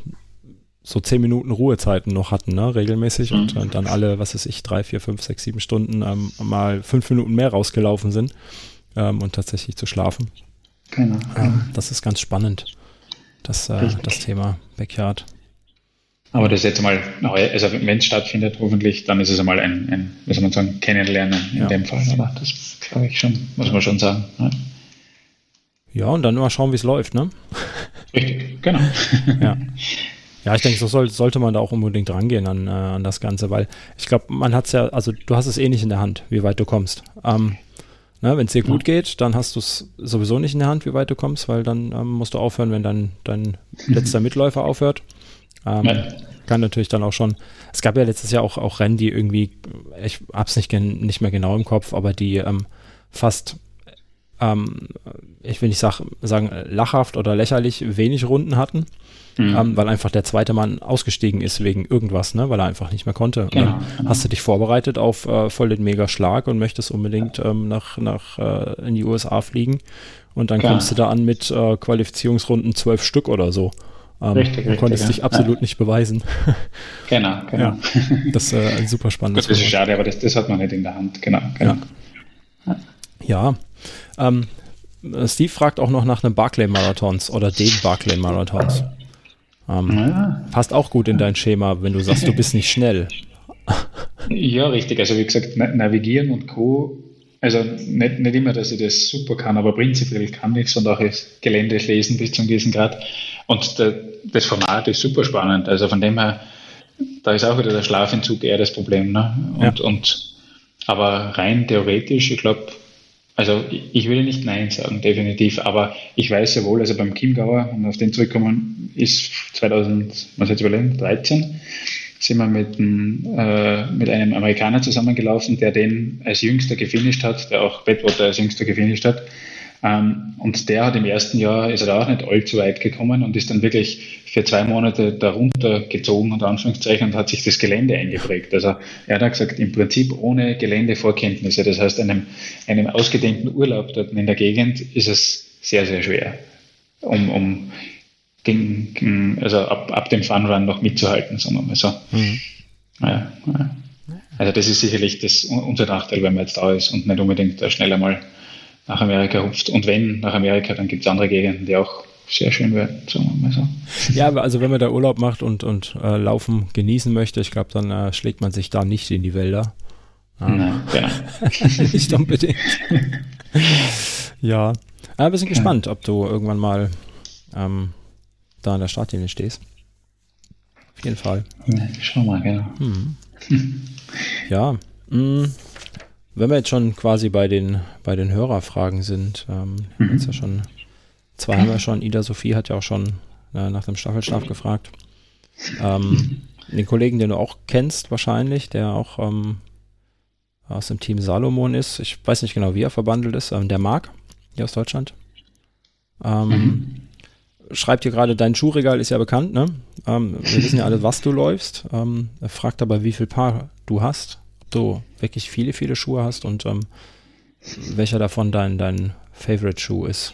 so zehn Minuten Ruhezeiten noch hatten, ne, regelmäßig und, und, dann alle, was weiß ich, drei, vier, fünf, sechs, sieben Stunden ähm, mal fünf Minuten mehr rausgelaufen sind ähm, und tatsächlich zu schlafen. Genau. Ähm, das ist ganz spannend, das, äh, das Thema Backyard. Aber das ist jetzt mal, also wenn es stattfindet, hoffentlich, dann ist es einmal ein, ein wie soll man sagen, Kennenlernen in ja. dem Fall. Aber das glaube ich schon, muss man schon sagen. Ja. ja, und dann mal schauen, wie es läuft, ne? Richtig, genau. ja. Ja, ich denke, so soll, sollte man da auch unbedingt rangehen an, äh, an das Ganze, weil ich glaube, man hat es ja, also du hast es eh nicht in der Hand, wie weit du kommst. Ähm, Ne, wenn es dir gut geht, dann hast du es sowieso nicht in der Hand, wie weit du kommst, weil dann ähm, musst du aufhören, wenn dann dein letzter Mitläufer aufhört. Ähm, ja. Kann natürlich dann auch schon. Es gab ja letztes Jahr auch, auch Rennen, die irgendwie, ich hab's nicht, nicht mehr genau im Kopf, aber die ähm, fast, ähm, ich will nicht sag, sagen, lachhaft oder lächerlich wenig Runden hatten mhm. ähm, weil einfach der zweite Mann ausgestiegen ist wegen irgendwas, ne, weil er einfach nicht mehr konnte. Genau, genau. hast du dich vorbereitet auf äh, voll den Mega-Schlag und möchtest unbedingt ähm, nach, nach äh, in die USA fliegen. Und dann Klar. kommst du da an mit äh, Qualifizierungsrunden zwölf Stück oder so. Ähm, richtig, du konntest richtig, dich ja. absolut ja. nicht beweisen. Genau, genau. Ja, das ist äh, super spannend. Das ist schade, aber das, das hat man nicht in der Hand. Genau, genau. Ja. Ähm, Steve fragt auch noch nach einem Barclay-Marathons oder den Barclay-Marathons. Ähm, ja. Passt auch gut in dein Schema, wenn du sagst, du bist nicht schnell. Ja, richtig. Also wie gesagt, Navigieren und Co. Also nicht, nicht immer, dass ich das super kann, aber prinzipiell kann ich es und auch das Gelände lesen bis zum gewissen Grad. Und der, das Format ist super spannend. Also von dem her, da ist auch wieder der Schlafentzug eher das Problem. Ne? Und, ja. und aber rein theoretisch, ich glaube, also ich würde nicht Nein sagen, definitiv, aber ich weiß ja wohl, also beim Chiemgauer, um auf den zurückkommen, ist 2000, was jetzt überlegen, 13, sind wir mit, einem, äh, mit einem Amerikaner zusammengelaufen, der den als jüngster gefinisht hat, der auch Bedwater als jüngster gefinisht hat. Ähm, und der hat im ersten Jahr, ist er auch nicht allzu weit gekommen und ist dann wirklich für zwei Monate darunter gezogen, unter Anführungszeichen, und hat sich das Gelände eingeprägt. Also er hat gesagt, im Prinzip ohne Geländevorkenntnisse, das heißt einem, einem ausgedehnten Urlaub dort in der Gegend, ist es sehr, sehr schwer, um, um gegen, also ab, ab dem Funrun noch mitzuhalten, sagen wir mal so. Mhm. Ja, ja. Also das ist sicherlich das, unser Nachteil, wenn man jetzt da ist und nicht unbedingt schnell einmal nach Amerika hupft. Und wenn nach Amerika, dann gibt es andere Gegenden, die auch sehr schön werden, sagen wir mal so. Ja, also wenn man da Urlaub macht und, und äh, Laufen genießen möchte, ich glaube, dann äh, schlägt man sich da nicht in die Wälder. Ähm, Nein, genau. nicht unbedingt. ja, aber wir sind gespannt, ob du irgendwann mal ähm, da an der Startlinie stehst. Auf jeden Fall. Ja, schau mal, genau. Hm. ja, mh, mm, wenn wir jetzt schon quasi bei den, bei den Hörerfragen sind, ähm, mhm. jetzt ja schon, zwei haben wir schon, Ida Sophie hat ja auch schon äh, nach dem Staffelschlaf gefragt. Ähm, den Kollegen, den du auch kennst wahrscheinlich, der auch ähm, aus dem Team Salomon ist, ich weiß nicht genau, wie er verbandelt ist, ähm, der Marc, hier aus Deutschland. Ähm, mhm. Schreibt hier gerade, dein Schuhregal ist ja bekannt, ne? Ähm, wir wissen ja alle, was du läufst. Ähm, er fragt aber, wie viel Paar du hast du wirklich viele, viele Schuhe hast und welcher davon dein, dein Favorite-Schuh ist.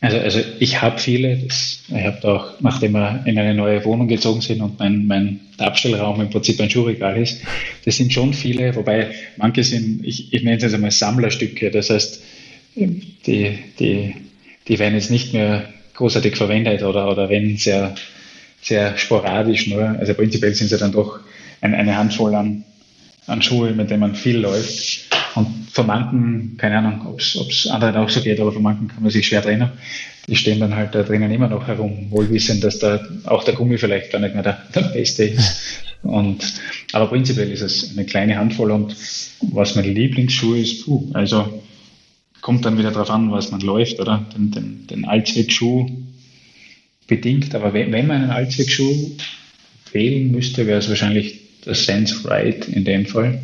Also, also ich habe viele. Das, ich habe auch, nachdem wir in eine neue Wohnung gezogen sind und mein, mein Abstellraum im Prinzip ein Schuhregal ist, das sind schon viele, wobei manche sind, ich, ich nenne es jetzt einmal Sammlerstücke. Das heißt, die, die, die werden jetzt nicht mehr großartig verwendet oder, oder wenn sehr, sehr sporadisch nur. Also prinzipiell sind sie dann doch ein, eine Handvoll an, an Schuhe, mit denen man viel läuft. Und von manchen, keine Ahnung, ob es anderen auch so geht, aber von manchen kann man sich schwer trennen. Die stehen dann halt da drinnen immer noch herum, wohlwissend, dass da auch der Gummi vielleicht gar nicht mehr der, der beste ist. Und, aber prinzipiell ist es eine kleine Handvoll und was mein Lieblingsschuh ist, puh, also kommt dann wieder darauf an, was man läuft, oder? Den, den, den Allzweckschuh bedingt, aber wenn, wenn man einen Allzweckschuh wählen müsste, wäre es wahrscheinlich der Sense Right in dem Fall.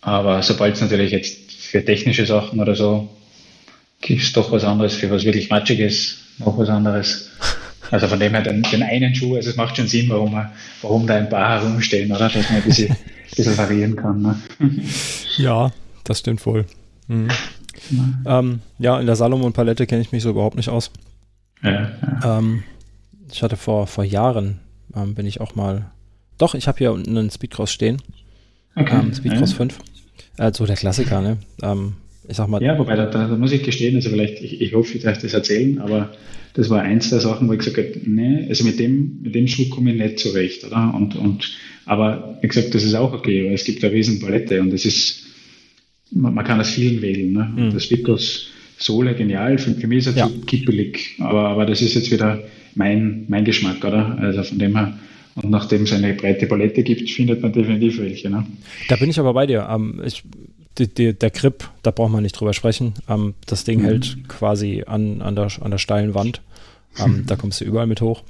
Aber sobald es natürlich jetzt für technische Sachen oder so gibt es doch was anderes, für was wirklich Matschiges noch was anderes. Also von dem her den, den einen Schuh, also es macht schon Sinn, warum, man, warum da ein paar herumstehen, oder? Dass man ein bisschen, ein bisschen variieren kann. Ne? Ja, das stimmt wohl. Mhm. Ähm, ja, in der Salomon-Palette kenne ich mich so überhaupt nicht aus. Ja, ja. Ähm, ich hatte vor, vor Jahren, ähm, bin ich auch mal doch, ich habe hier unten einen Speedcross stehen. Okay. Ähm, Speedcross ja. 5. Äh, so der Klassiker, ne? Ähm, ich sag mal. Ja, wobei, da, da, muss ich gestehen, also vielleicht, ich, ich hoffe, ich darf das erzählen, aber das war eins der Sachen, wo ich gesagt habe, nee, also mit dem, mit dem Schuh komme ich nicht zurecht, oder? Und, und, aber wie gesagt, das ist auch okay, weil es gibt eine riesen Palette und es ist, man, man, kann aus vielen wählen, ne? Mhm. Das Speedcross Sohle genial, für, für mich ist er ja. zu kippelig, aber, aber das ist jetzt wieder mein, mein Geschmack, oder? Also von dem her, und nachdem es eine breite Palette gibt, findet man definitiv welche. Ne? Da bin ich aber bei dir. Ähm, ich, die, die, der Grip, da braucht man nicht drüber sprechen. Ähm, das Ding mhm. hält quasi an, an, der, an der steilen Wand. Ähm, da kommst du überall mit hoch.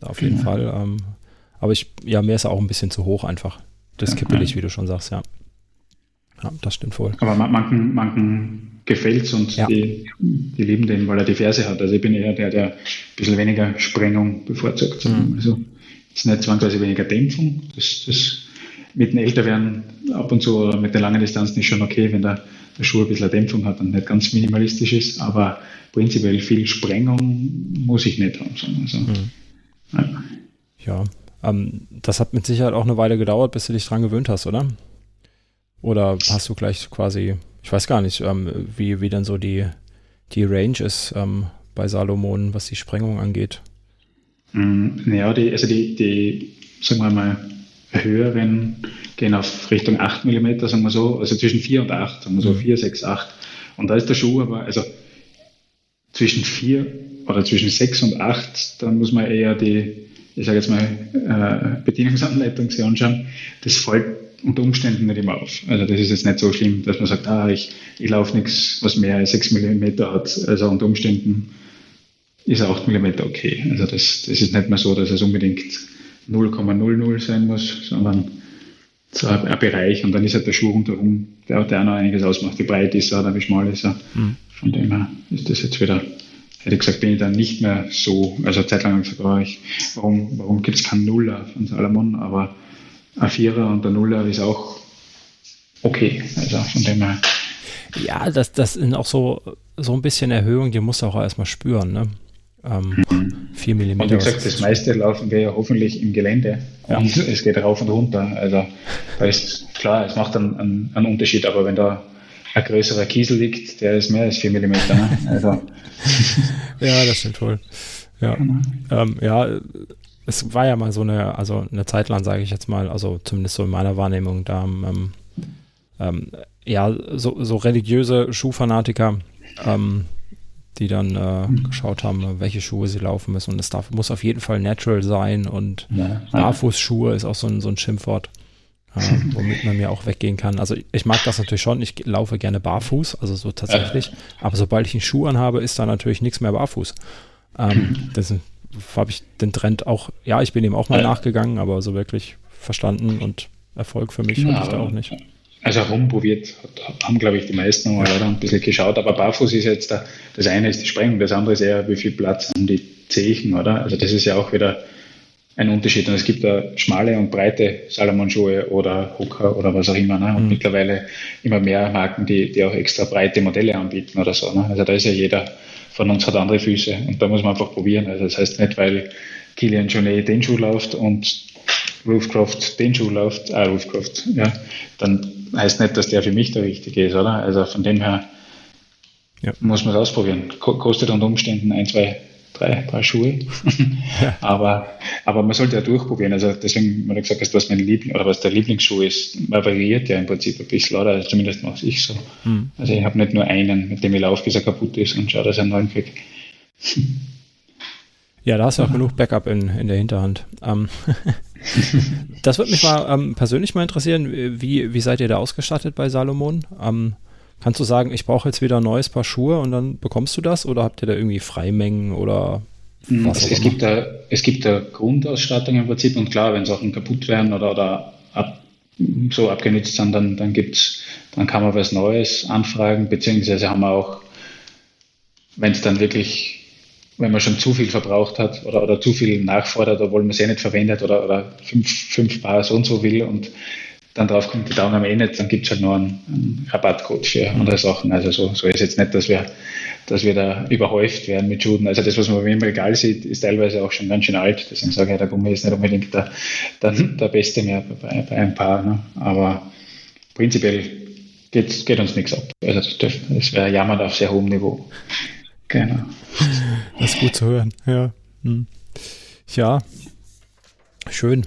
Auf jeden ja. Fall. Ähm, aber ich, ja, mir ist er auch ein bisschen zu hoch einfach. Das ja, kippelig, ja. wie du schon sagst, ja. Ja, das stimmt voll. Aber manchen, manchen gefällt es und die, die lieben den, weil er die Ferse hat. Also ich bin eher der, der ein bisschen weniger Sprengung bevorzugt. Mhm. Also ist nicht zwangsweise weniger Dämpfung. Das, das mit dem Älterwerden ab und zu oder mit den langen Distanzen ist schon okay, wenn der, der Schuh ein bisschen Dämpfung hat und nicht ganz minimalistisch ist, aber prinzipiell viel Sprengung muss ich nicht haben. Also, mhm. ja, ja ähm, das hat mit Sicherheit auch eine Weile gedauert, bis du dich dran gewöhnt hast, oder? Oder hast du gleich quasi ich weiß gar nicht, ähm, wie, wie dann so die, die Range ist ähm, bei Salomon, was die Sprengung angeht. Mm, ja, die, also die, die, sagen wir mal, höheren gehen auf Richtung 8 mm, sagen wir so, also zwischen 4 und 8, sagen wir so, 4, 6, 8. Und da ist der Schuh aber, also zwischen 4 oder zwischen 6 und 8, da muss man eher die, ich sage jetzt mal, äh, Bedienungsanleitung sich anschauen. Das fällt unter Umständen nicht immer auf. Also das ist jetzt nicht so schlimm, dass man sagt, ah, ich, ich laufe nichts, was mehr als 6 mm hat. Also unter Umständen ist 8 mm okay. Also das, das ist nicht mehr so, dass es unbedingt 0,00 sein muss, sondern so ein, ein, Bereich und dann ist halt der Schuh rundherum, der, der auch noch einiges ausmacht. Wie breit ist er oder wie schmal ist er. Mhm. Von dem her ist das jetzt wieder, hätte ich gesagt, bin ich dann nicht mehr so, also eine Zeit lang habe ich gesagt, oh, ich, warum, warum gibt es keinen Nuller von Salomon, aber ein Vierer und der Nuller ist auch okay. Also von dem her. Ja, das, das sind auch so, so ein bisschen Erhöhung, die musst du auch erstmal spüren, ne? Ähm, mhm. 4 mm. Und wie gesagt, das meiste laufen wir ja hoffentlich im Gelände ja. und es geht rauf und runter. Also da ist klar, es macht einen, einen, einen Unterschied, aber wenn da ein größerer Kiesel liegt, der ist mehr als 4 mm. Ne? Also. ja, das stimmt wohl. Ja. Genau. Ähm, ja, es war ja mal so eine, also eine Zeit lang, sage ich jetzt mal, also zumindest so in meiner Wahrnehmung, da ähm, ähm, ja, so, so religiöse Schuhfanatiker, ähm, die dann äh, mhm. geschaut haben, welche Schuhe sie laufen müssen. Und es darf, muss auf jeden Fall natural sein und ja. Barfußschuhe ist auch so ein, so ein Schimpfwort, äh, womit man mir auch weggehen kann. Also ich mag das natürlich schon, ich laufe gerne barfuß, also so tatsächlich, ja. aber sobald ich einen Schuh anhabe, ist da natürlich nichts mehr barfuß. Ähm, das habe ich den Trend auch, ja, ich bin ihm auch mal nachgegangen, aber so wirklich verstanden und Erfolg für mich ja, habe ich da auch nicht. Also rumprobiert haben, glaube ich, die meisten mal leider ein bisschen geschaut. Aber barfuß ist jetzt, da, das eine ist die Sprengung, das andere ist eher, wie viel Platz haben die Zechen, oder? Also das ist ja auch wieder ein Unterschied. Und es gibt da schmale und breite Salomon-Schuhe oder Hocker oder was auch immer. Ne? Und mhm. mittlerweile immer mehr Marken, die, die auch extra breite Modelle anbieten oder so. Ne? Also da ist ja jeder von uns hat andere Füße und da muss man einfach probieren. Also das heißt nicht, weil Kilian Jonet den Schuh läuft und Roofcroft den Schuh läuft, ah, Roofcroft, ja, dann heißt nicht, dass der für mich der richtige ist, oder? Also von dem her ja. muss man es ausprobieren. Kostet unter Umständen ein, zwei, drei Paar Schuhe. ja. aber, aber man sollte ja durchprobieren. Also deswegen, wenn du gesagt hast, was mein Liebling oder was der Lieblingsschuh ist, man variiert ja im Prinzip ein bisschen, oder? Also zumindest mache ich so. Mhm. Also ich habe nicht nur einen, mit dem ich laufe, bis er kaputt ist und schaue, dass ich einen neuen kriege. Ja, da hast du auch genug Backup in, in der Hinterhand. Ähm, das würde mich mal ähm, persönlich mal interessieren. Wie, wie seid ihr da ausgestattet bei Salomon? Ähm, kannst du sagen, ich brauche jetzt wieder ein neues Paar Schuhe und dann bekommst du das? Oder habt ihr da irgendwie Freimengen oder hm, was? Es, es gibt, da, es gibt da Grundausstattung im Prinzip und klar, wenn Sachen kaputt werden oder, oder ab, so abgenutzt sind, dann, dann gibt's, dann kann man was Neues anfragen, beziehungsweise haben wir auch, wenn es dann wirklich wenn man schon zu viel verbraucht hat oder, oder zu viel nachfordert, obwohl man es eh nicht verwendet oder, oder fünf, fünf Paar so und so will und dann drauf kommt, die Daumen am eh nicht, dann gibt es halt noch einen, einen, Rabattcode für andere Sachen. Also so, so ist jetzt nicht, dass wir, dass wir da überhäuft werden mit Schuden. Also das, was man im Regal sieht, ist teilweise auch schon ganz schön alt. Deswegen sage ich, der Gummi ist nicht unbedingt der, der, der Beste mehr bei, bei ein Paar. Ne? Aber prinzipiell geht, geht uns nichts ab. Also das wäre jammern auf sehr hohem Niveau. Genau. Das ist gut zu hören, ja. Hm. Ja, schön.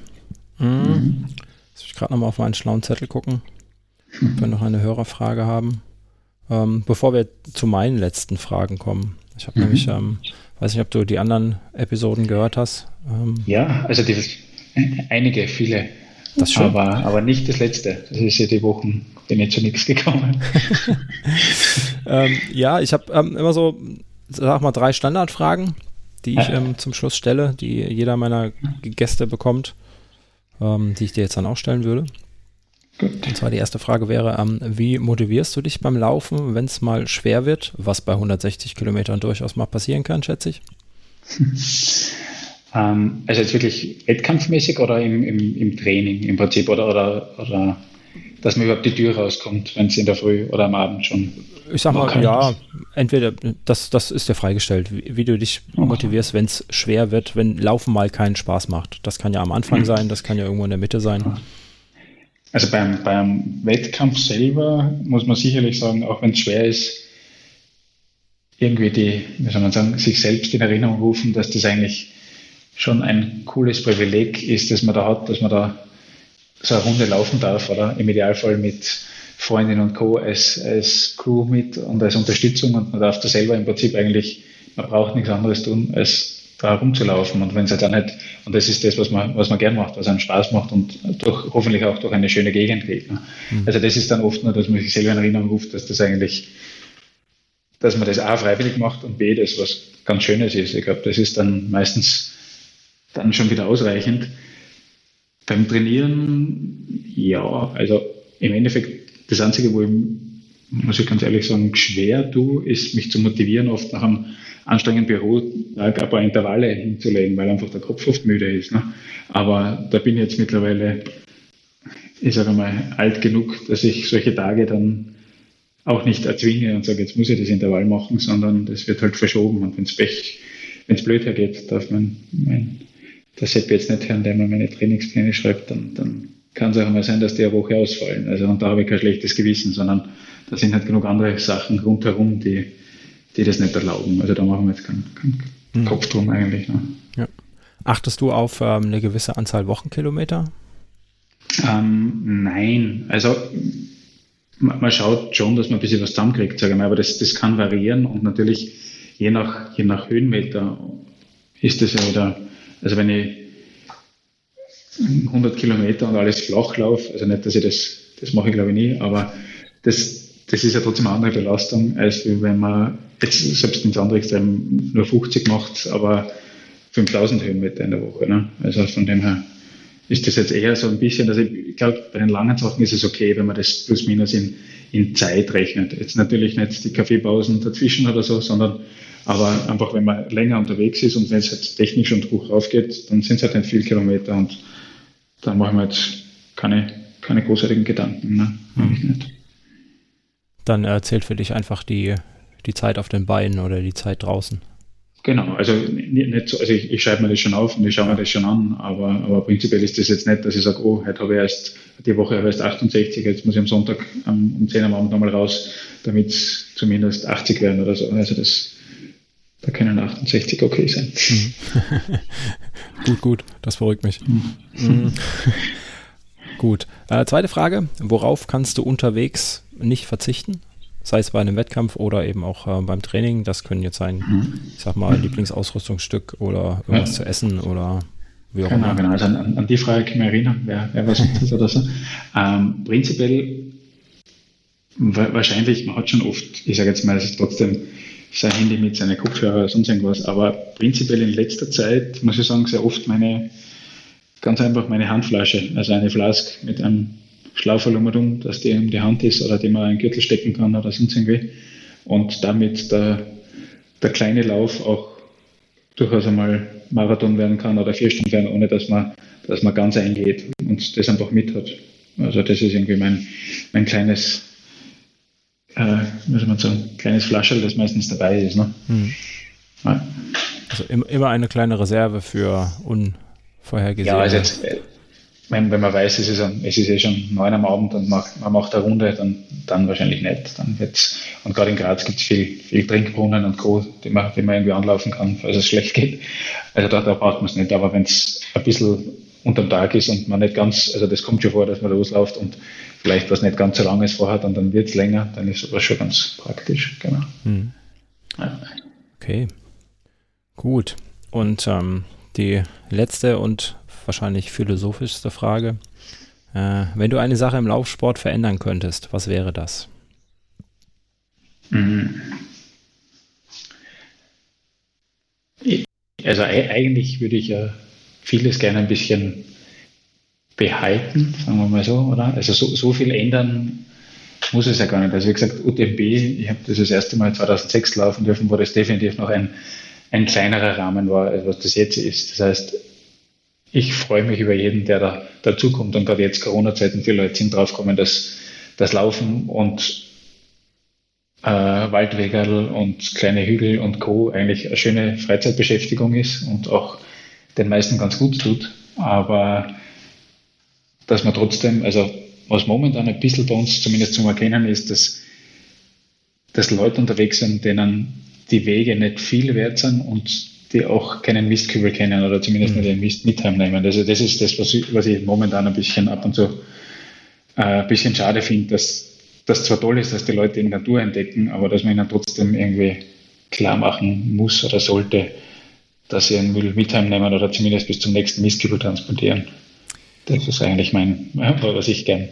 Hm. Mhm. Jetzt ich gerade nochmal auf meinen schlauen Zettel gucken, ob wir noch eine Hörerfrage haben. Ähm, bevor wir zu meinen letzten Fragen kommen. Ich habe mhm. nämlich, ähm, weiß nicht, ob du die anderen Episoden gehört hast. Ähm, ja, also die, einige, viele. Das schon. Aber, aber nicht das letzte. Das ist ja die Wochen, bin ich zu nichts gekommen. ähm, ja, ich habe ähm, immer so sag mal, drei Standardfragen, die ich ähm, zum Schluss stelle, die jeder meiner Gäste bekommt, ähm, die ich dir jetzt dann auch stellen würde. Gut. Und zwar die erste Frage wäre, ähm, wie motivierst du dich beim Laufen, wenn es mal schwer wird, was bei 160 Kilometern durchaus mal passieren kann, schätze ich? Ähm, also jetzt wirklich wettkampfmäßig oder im, im, im Training im Prinzip oder, oder, oder dass man überhaupt die Tür rauskommt, wenn es in der Früh oder am Abend schon. Ich sag mal, ja, entweder das, das ist dir freigestellt, wie, wie du dich motivierst, wenn es schwer wird, wenn Laufen mal keinen Spaß macht. Das kann ja am Anfang mhm. sein, das kann ja irgendwo in der Mitte sein. also beim, beim Wettkampf selber muss man sicherlich sagen, auch wenn es schwer ist, irgendwie die, wie soll man sagen, sich selbst in Erinnerung rufen, dass das eigentlich schon ein cooles Privileg ist, das man da hat, dass man da so eine Runde laufen darf, oder im Idealfall mit Freundinnen und Co. als, als Crew mit und als Unterstützung und man darf da selber im Prinzip eigentlich, man braucht nichts anderes tun, als da rumzulaufen und wenn es halt auch nicht, und das ist das, was man, was man gern macht, was einem Spaß macht und durch, hoffentlich auch durch eine schöne Gegend geht. Ne? Mhm. Also das ist dann oft nur, dass man sich selber in Erinnerung ruft, dass das eigentlich, dass man das A freiwillig macht und B, das was ganz Schönes ist. Ich glaube, das ist dann meistens dann schon wieder ausreichend. Beim Trainieren, ja, also im Endeffekt, das Einzige, wo ich, muss ich ganz ehrlich sagen, schwer tue, ist mich zu motivieren, oft nach einem anstrengenden Bürotag ein paar Intervalle hinzulegen, weil einfach der Kopf oft müde ist. Ne? Aber da bin ich jetzt mittlerweile, ich sage mal, alt genug, dass ich solche Tage dann auch nicht erzwinge und sage, jetzt muss ich das Intervall machen, sondern das wird halt verschoben. Und wenn es Pech, wenn es blöd hergeht, darf man mein, der Sepp jetzt nicht hören, der mir meine Trainingspläne schreibt, dann, dann kann es auch mal sein, dass die eine Woche ausfallen. Also und da habe ich kein schlechtes Gewissen, sondern da sind halt genug andere Sachen rundherum, die, die das nicht erlauben. Also da machen wir jetzt keinen, keinen mhm. Kopf drum eigentlich. Ne? Ja. Achtest du auf ähm, eine gewisse Anzahl Wochenkilometer? Ähm, nein, also man, man, schaut schon, dass man ein bisschen was zusammenkriegt, sage ich mal, aber das, das kann variieren und natürlich je nach, je nach Höhenmeter ist das ja wieder, also wenn ich 100 Kilometer und alles flach laufe, also nicht, dass ich das, das mache ich glaube ich nie, aber das, das ist ja trotzdem eine andere Belastung, als wenn man jetzt selbst ins andere Extrem nur 50 macht, aber 5000 Höhenmeter in der Woche. Ne? Also von dem her ist das jetzt eher so ein bisschen, also ich glaube, bei den langen Sachen ist es okay, wenn man das plus minus in, in Zeit rechnet. Jetzt natürlich nicht die Kaffeepausen dazwischen oder so, sondern aber einfach, wenn man länger unterwegs ist und wenn es jetzt technisch und hoch raufgeht, dann sind es halt nicht viele Kilometer und da machen wir jetzt keine, keine großartigen Gedanken. Ne? Mhm. Dann erzählt für dich einfach die die Zeit auf den Beinen oder die Zeit draußen. Genau, also nicht so, also ich, ich schreibe mir das schon auf und ich schaue mir das schon an, aber, aber prinzipiell ist das jetzt nicht, dass ich sage, oh, heute habe ich erst, die Woche habe ich erst 68, jetzt muss ich am Sonntag um, um 10 am Abend nochmal raus, damit es zumindest 80 werden oder so. Also das, da können 68 okay sein. Mhm. gut, gut, das beruhigt mich. Mhm. mhm. gut. Äh, zweite Frage, worauf kannst du unterwegs nicht verzichten? sei es bei einem Wettkampf oder eben auch äh, beim Training. Das können jetzt sein, mhm. ich sag mal, Lieblingsausrüstungsstück oder irgendwas ja. zu essen oder wie auch genau, immer. Genau, also an, an, die Frage kann ich mich erinnern, wer, wer was ist oder so. Ähm, prinzipiell wahrscheinlich, man hat schon oft, ich sage jetzt mal, es ist trotzdem sein Handy mit seinen Kopfhörer oder sonst irgendwas, aber prinzipiell in letzter Zeit, muss ich sagen, sehr oft meine, ganz einfach meine Handflasche, also eine Flask mit einem Schlauferl um, dass die um die Hand ist oder die man einen Gürtel stecken kann oder sonst irgendwie. Und damit der, der kleine Lauf auch durchaus einmal Marathon werden kann oder vier Stunden werden, ohne dass man, dass man ganz eingeht und das einfach mit hat. Also das ist irgendwie mein, mein kleines, äh, muss man sagen, kleines Flascherl, das meistens dabei ist. Ne? Mhm. Ja. Also immer eine kleine Reserve für unvorhergesehene. Ja, also jetzt, wenn, wenn man weiß, es ist, ein, es ist eh schon neun am Abend und man, man macht eine Runde, dann, dann wahrscheinlich nicht. Dann wird's, und gerade in Graz gibt es viel, viel Trinkbrunnen und Co., die man, die man irgendwie anlaufen kann, falls es schlecht geht. Also da, da braucht man es nicht. Aber wenn es ein bisschen unterm Tag ist und man nicht ganz, also das kommt schon vor, dass man losläuft und vielleicht was nicht ganz so lange ist vorhat und dann wird es länger, dann ist sowas schon ganz praktisch. Genau. Hm. Ja. Okay. Gut. Und ähm, die letzte und wahrscheinlich philosophischste Frage. Äh, wenn du eine Sache im Laufsport verändern könntest, was wäre das? Mhm. Also eigentlich würde ich ja vieles gerne ein bisschen behalten, sagen wir mal so, oder? Also so, so viel ändern muss es ja gar nicht. Also wie gesagt, UTMB, ich habe das das erste Mal 2006 laufen dürfen, wo das definitiv noch ein, ein kleinerer Rahmen war, als was das jetzt ist. Das heißt, ich freue mich über jeden, der da dazukommt. Und gerade jetzt Corona-Zeiten, viele Leute sind draufgekommen, dass das Laufen und äh, Waldwegerl und kleine Hügel und Co. eigentlich eine schöne Freizeitbeschäftigung ist und auch den meisten ganz gut tut. Aber dass man trotzdem, also was momentan ein bisschen bei uns zumindest zum Erkennen ist, dass, dass Leute unterwegs sind, denen die Wege nicht viel wert sind und die auch keinen Mistkübel kennen oder zumindest mhm. nicht den Mist mit heimnehmen. Also das ist das, was ich, was ich momentan ein bisschen ab und zu äh, ein bisschen schade finde, dass das zwar toll ist, dass die Leute die Natur entdecken, aber dass man ihnen trotzdem irgendwie klar machen muss oder sollte, dass sie einen Müll mit heimnehmen oder zumindest bis zum nächsten Mistkübel transportieren. Das ist eigentlich mein, was ich gern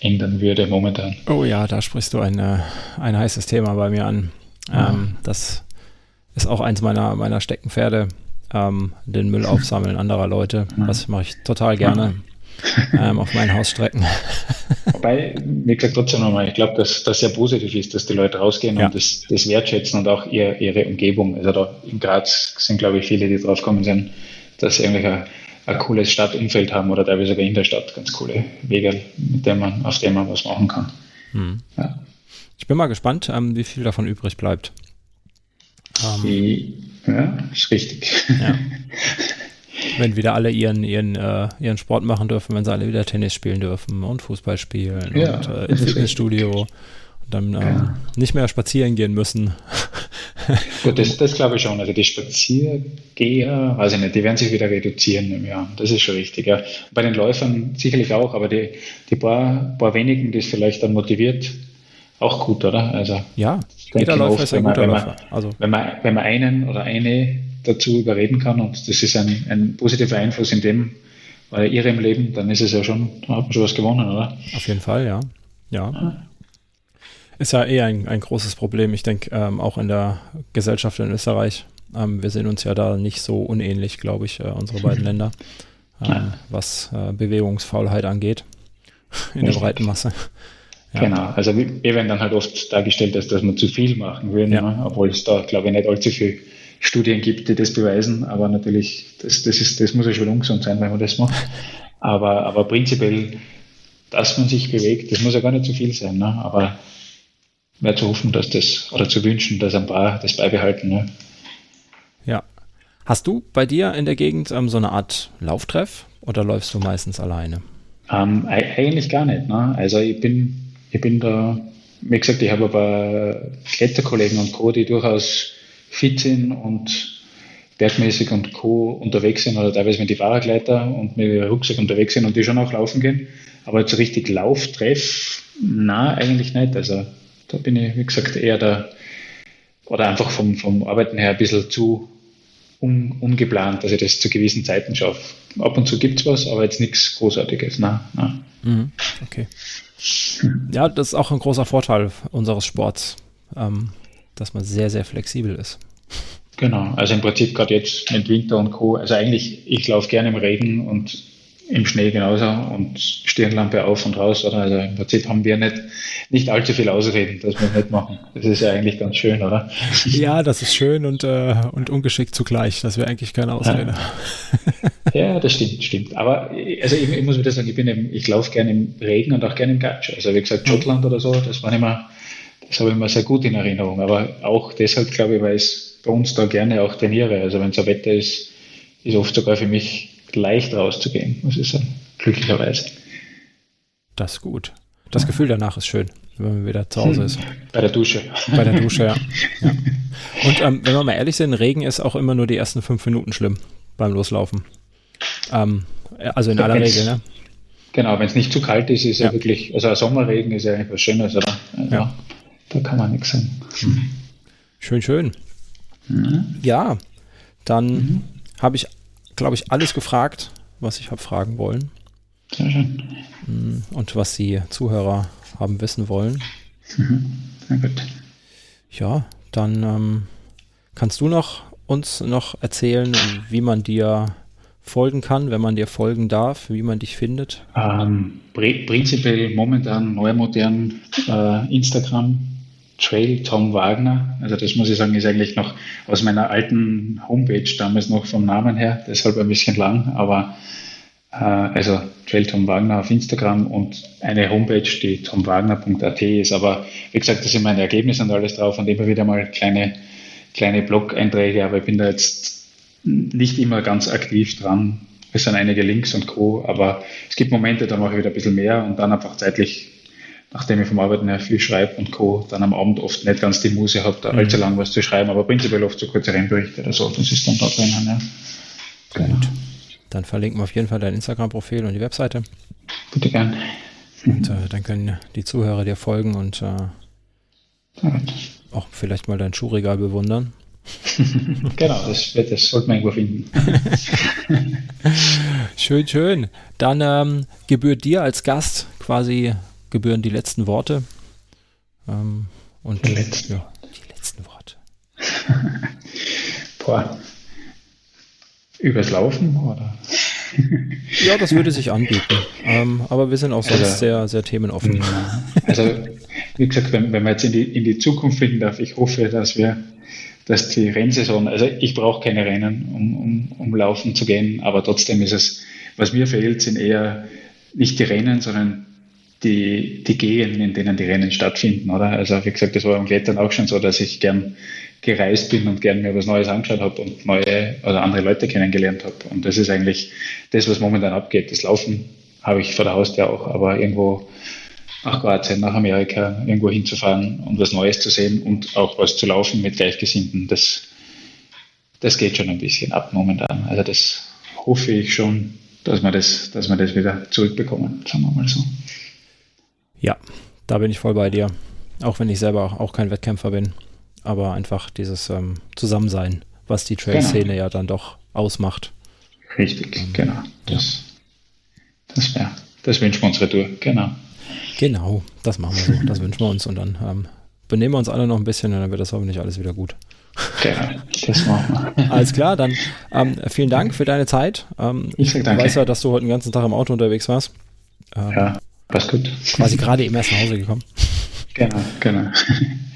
ändern würde momentan. Oh ja, da sprichst du ein, äh, ein heißes Thema bei mir an. Ja. Ähm, das ist auch eins meiner, meiner Steckenpferde, ähm, den Müll aufsammeln anderer Leute. Das mache ich total gerne ähm, auf meinen Hausstrecken. Wobei, wie gesagt, trotzdem nochmal, ich glaube, dass das sehr positiv ist, dass die Leute rausgehen ja. und das, das wertschätzen und auch ihr, ihre Umgebung. Also da in Graz sind, glaube ich, viele, die draufkommen sind, dass eigentlich ein, cooles Stadtumfeld haben oder teilweise sogar in der Stadt ganz coole Wege, mit denen man, auf denen man was machen kann. Hm. Ja. Ich bin mal gespannt, ähm, wie viel davon übrig bleibt. Ähm, ja, ist richtig. Ja. wenn wieder alle ihren, ihren, äh, ihren Sport machen dürfen, wenn sie alle wieder Tennis spielen dürfen und Fußball spielen ja, und äh, ins Fitnessstudio und dann ähm, ja. nicht mehr spazieren gehen müssen. Gut, das, das glaube ich schon. Also die Spaziergeher, weiß ich nicht, die werden sich wieder reduzieren im Jahr. Das ist schon richtig. Ja. Bei den Läufern sicherlich auch, aber die, die paar, paar wenigen, die es vielleicht dann motiviert, auch gut, oder? Also ja, jeder Läufer ist ein guter Läufer. Also. Wenn man, wenn man einen oder eine dazu überreden kann und das ist ein, ein positiver Einfluss in dem oder ihrem Leben, dann ist es ja schon, hat man schon was gewonnen, oder? Auf jeden Fall, ja. Ja. ja. Ist ja eh ein, ein großes Problem, ich denke, ähm, auch in der Gesellschaft in Österreich. Ähm, wir sehen uns ja da nicht so unähnlich, glaube ich, äh, unsere beiden Länder, ähm, was äh, Bewegungsfaulheit angeht in Richtig. der breiten Masse. Ja. Genau, also wir werden dann halt oft dargestellt, dass, dass wir zu viel machen würden, ja. ne? obwohl es da, glaube ich, nicht allzu viel Studien gibt, die das beweisen, aber natürlich, das, das, ist, das muss ja schon ungesund sein, wenn man das macht. Aber, aber prinzipiell, dass man sich bewegt, das muss ja gar nicht zu viel sein, ne? aber wäre zu hoffen, dass das, oder zu wünschen, dass ein paar das beibehalten. Ne? Ja. Hast du bei dir in der Gegend ähm, so eine Art Lauftreff oder läufst du meistens alleine? Ähm, eigentlich gar nicht. Ne? Also ich bin, ich bin da, wie gesagt, ich habe ein paar Kletterkollegen und Co., die durchaus fit sind und bergmäßig und Co. unterwegs sind oder teilweise mit die Fahrradleiter und mit dem Rucksack unterwegs sind und die schon auch laufen gehen. Aber jetzt richtig Lauftreff, na eigentlich nicht. Also da bin ich, wie gesagt, eher da oder einfach vom, vom Arbeiten her ein bisschen zu un, ungeplant, dass ich das zu gewissen Zeiten schaffe. Ab und zu gibt es was, aber jetzt nichts Großartiges. Na, na. Mhm, okay. Ja, das ist auch ein großer Vorteil unseres Sports, ähm, dass man sehr, sehr flexibel ist. Genau, also im Prinzip gerade jetzt mit Winter und Co. Also eigentlich, ich laufe gerne im Regen und im Schnee genauso und Stirnlampe auf und raus. Oder? Also im Prinzip haben wir nicht, nicht allzu viel Ausreden, dass wir machen. Das ist ja eigentlich ganz schön, oder? Ja, das ist schön und, äh, und ungeschickt zugleich. Das wäre eigentlich keine Ausrede. Ja. ja, das stimmt, stimmt. Aber also ich, ich muss wieder sagen, ich, bin eben, ich laufe gerne im Regen und auch gerne im Gatsch. Also wie gesagt, Schottland oder so, das war immer, das habe ich immer sehr gut in Erinnerung. Aber auch deshalb, glaube ich, weil ich bei uns da gerne auch trainiere. Also wenn es ein Wetter ist, ist oft sogar für mich leicht rauszugehen, muss ich sagen, glücklicherweise. Das ist gut. Das Gefühl danach ist schön, wenn man wieder zu Hause ist. Bei der Dusche. Bei der Dusche, ja. ja. Und ähm, wenn wir mal ehrlich sind, Regen ist auch immer nur die ersten fünf Minuten schlimm beim Loslaufen. Ähm, also in aller Regel, ne? Genau, wenn es nicht zu kalt ist, ist ja. ja wirklich, also ein Sommerregen ist ja eigentlich was Schönes, oder? Also, ja. Da kann man nichts sagen. Schön, schön. Mhm. Ja, dann mhm. habe ich glaube ich, alles gefragt, was ich habe fragen wollen. Sehr schön. Mm, und was die Zuhörer haben wissen wollen. Mhm. Sehr gut. Ja, dann ähm, kannst du noch uns noch erzählen, wie man dir folgen kann, wenn man dir folgen darf, wie man dich findet? Ähm, prinzipiell momentan neu modern äh, Instagram, Trail Tom Wagner. Also das muss ich sagen, ist eigentlich noch aus meiner alten Homepage damals noch vom Namen her, deshalb ein bisschen lang, aber also Trail Tom Wagner auf Instagram und eine Homepage, die tomwagner.at ist. Aber wie gesagt, da sind meine Ergebnisse und alles drauf und immer wieder mal kleine, kleine Blog-Einträge, aber ich bin da jetzt nicht immer ganz aktiv dran. es sind einige Links und Co. Aber es gibt Momente, da mache ich wieder ein bisschen mehr und dann einfach zeitlich, nachdem ich vom Arbeiten her viel schreibe und Co., dann am Abend oft nicht ganz die Muse habe, da mhm. allzu lang was zu schreiben, aber prinzipiell oft so kurze Rennberichte oder so. Das ist dann da drinnen, ja. Genau. Gut. Dann verlinken wir auf jeden Fall dein Instagram-Profil und die Webseite. Bitte gern. Und äh, dann können die Zuhörer dir folgen und äh, auch vielleicht mal dein Schuhregal bewundern. genau, das, das sollte man irgendwo finden. schön, schön. Dann ähm, gebührt dir als Gast quasi gebühren die letzten Worte. Ähm, und die letzten. Ja, die letzten Worte. Boah. Übers Laufen oder? ja, das würde sich anbieten. Ähm, aber wir sind auch sonst also, sehr, sehr themenoffen. Also, wie gesagt, wenn, wenn man jetzt in die, in die Zukunft finden darf, ich hoffe, dass wir, dass die Rennsaison, also ich brauche keine Rennen, um, um, um laufen zu gehen, aber trotzdem ist es, was mir fehlt, sind eher nicht die Rennen, sondern die, die Gegenden, in denen die Rennen stattfinden, oder? Also wie gesagt, das war beim Klettern auch schon so, dass ich gern gereist bin und gern mir was Neues angeschaut habe und neue oder andere Leute kennengelernt habe. Und das ist eigentlich das, was momentan abgeht. Das Laufen habe ich vor der Haustür auch, aber irgendwo nach Kroatien, nach Amerika, irgendwo hinzufahren und was Neues zu sehen und auch was zu laufen mit Gleichgesinnten, das, das geht schon ein bisschen ab momentan. Also das hoffe ich schon, dass wir das, dass wir das wieder zurückbekommen, sagen wir mal so. Ja, da bin ich voll bei dir. Auch wenn ich selber auch kein Wettkämpfer bin. Aber einfach dieses ähm, Zusammensein, was die Trail-Szene genau. ja dann doch ausmacht. Richtig, ähm, genau. Das, das wäre, das wünschen wir uns Retour, genau. Genau, das machen wir so. Das wünschen wir uns und dann ähm, benehmen wir uns alle noch ein bisschen und dann wird das hoffentlich alles wieder gut. Genau, das machen wir. Alles klar, dann ähm, vielen Dank für deine Zeit. Ähm, ich sage danke. Ich weiß ja, dass du heute den ganzen Tag im Auto unterwegs warst. Ähm, ja. Passt gut. Quasi gerade eben erst nach Hause gekommen. Genau, genau.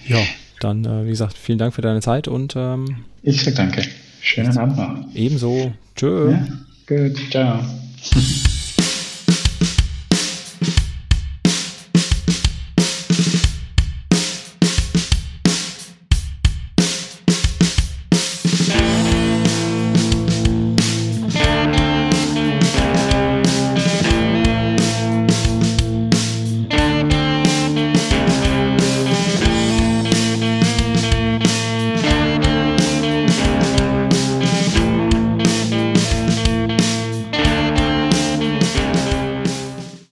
Ja, dann, äh, wie gesagt, vielen Dank für deine Zeit und ähm, ich sage danke. Schönen Abend noch. Ebenso. Tschö. Ja, gut, ciao.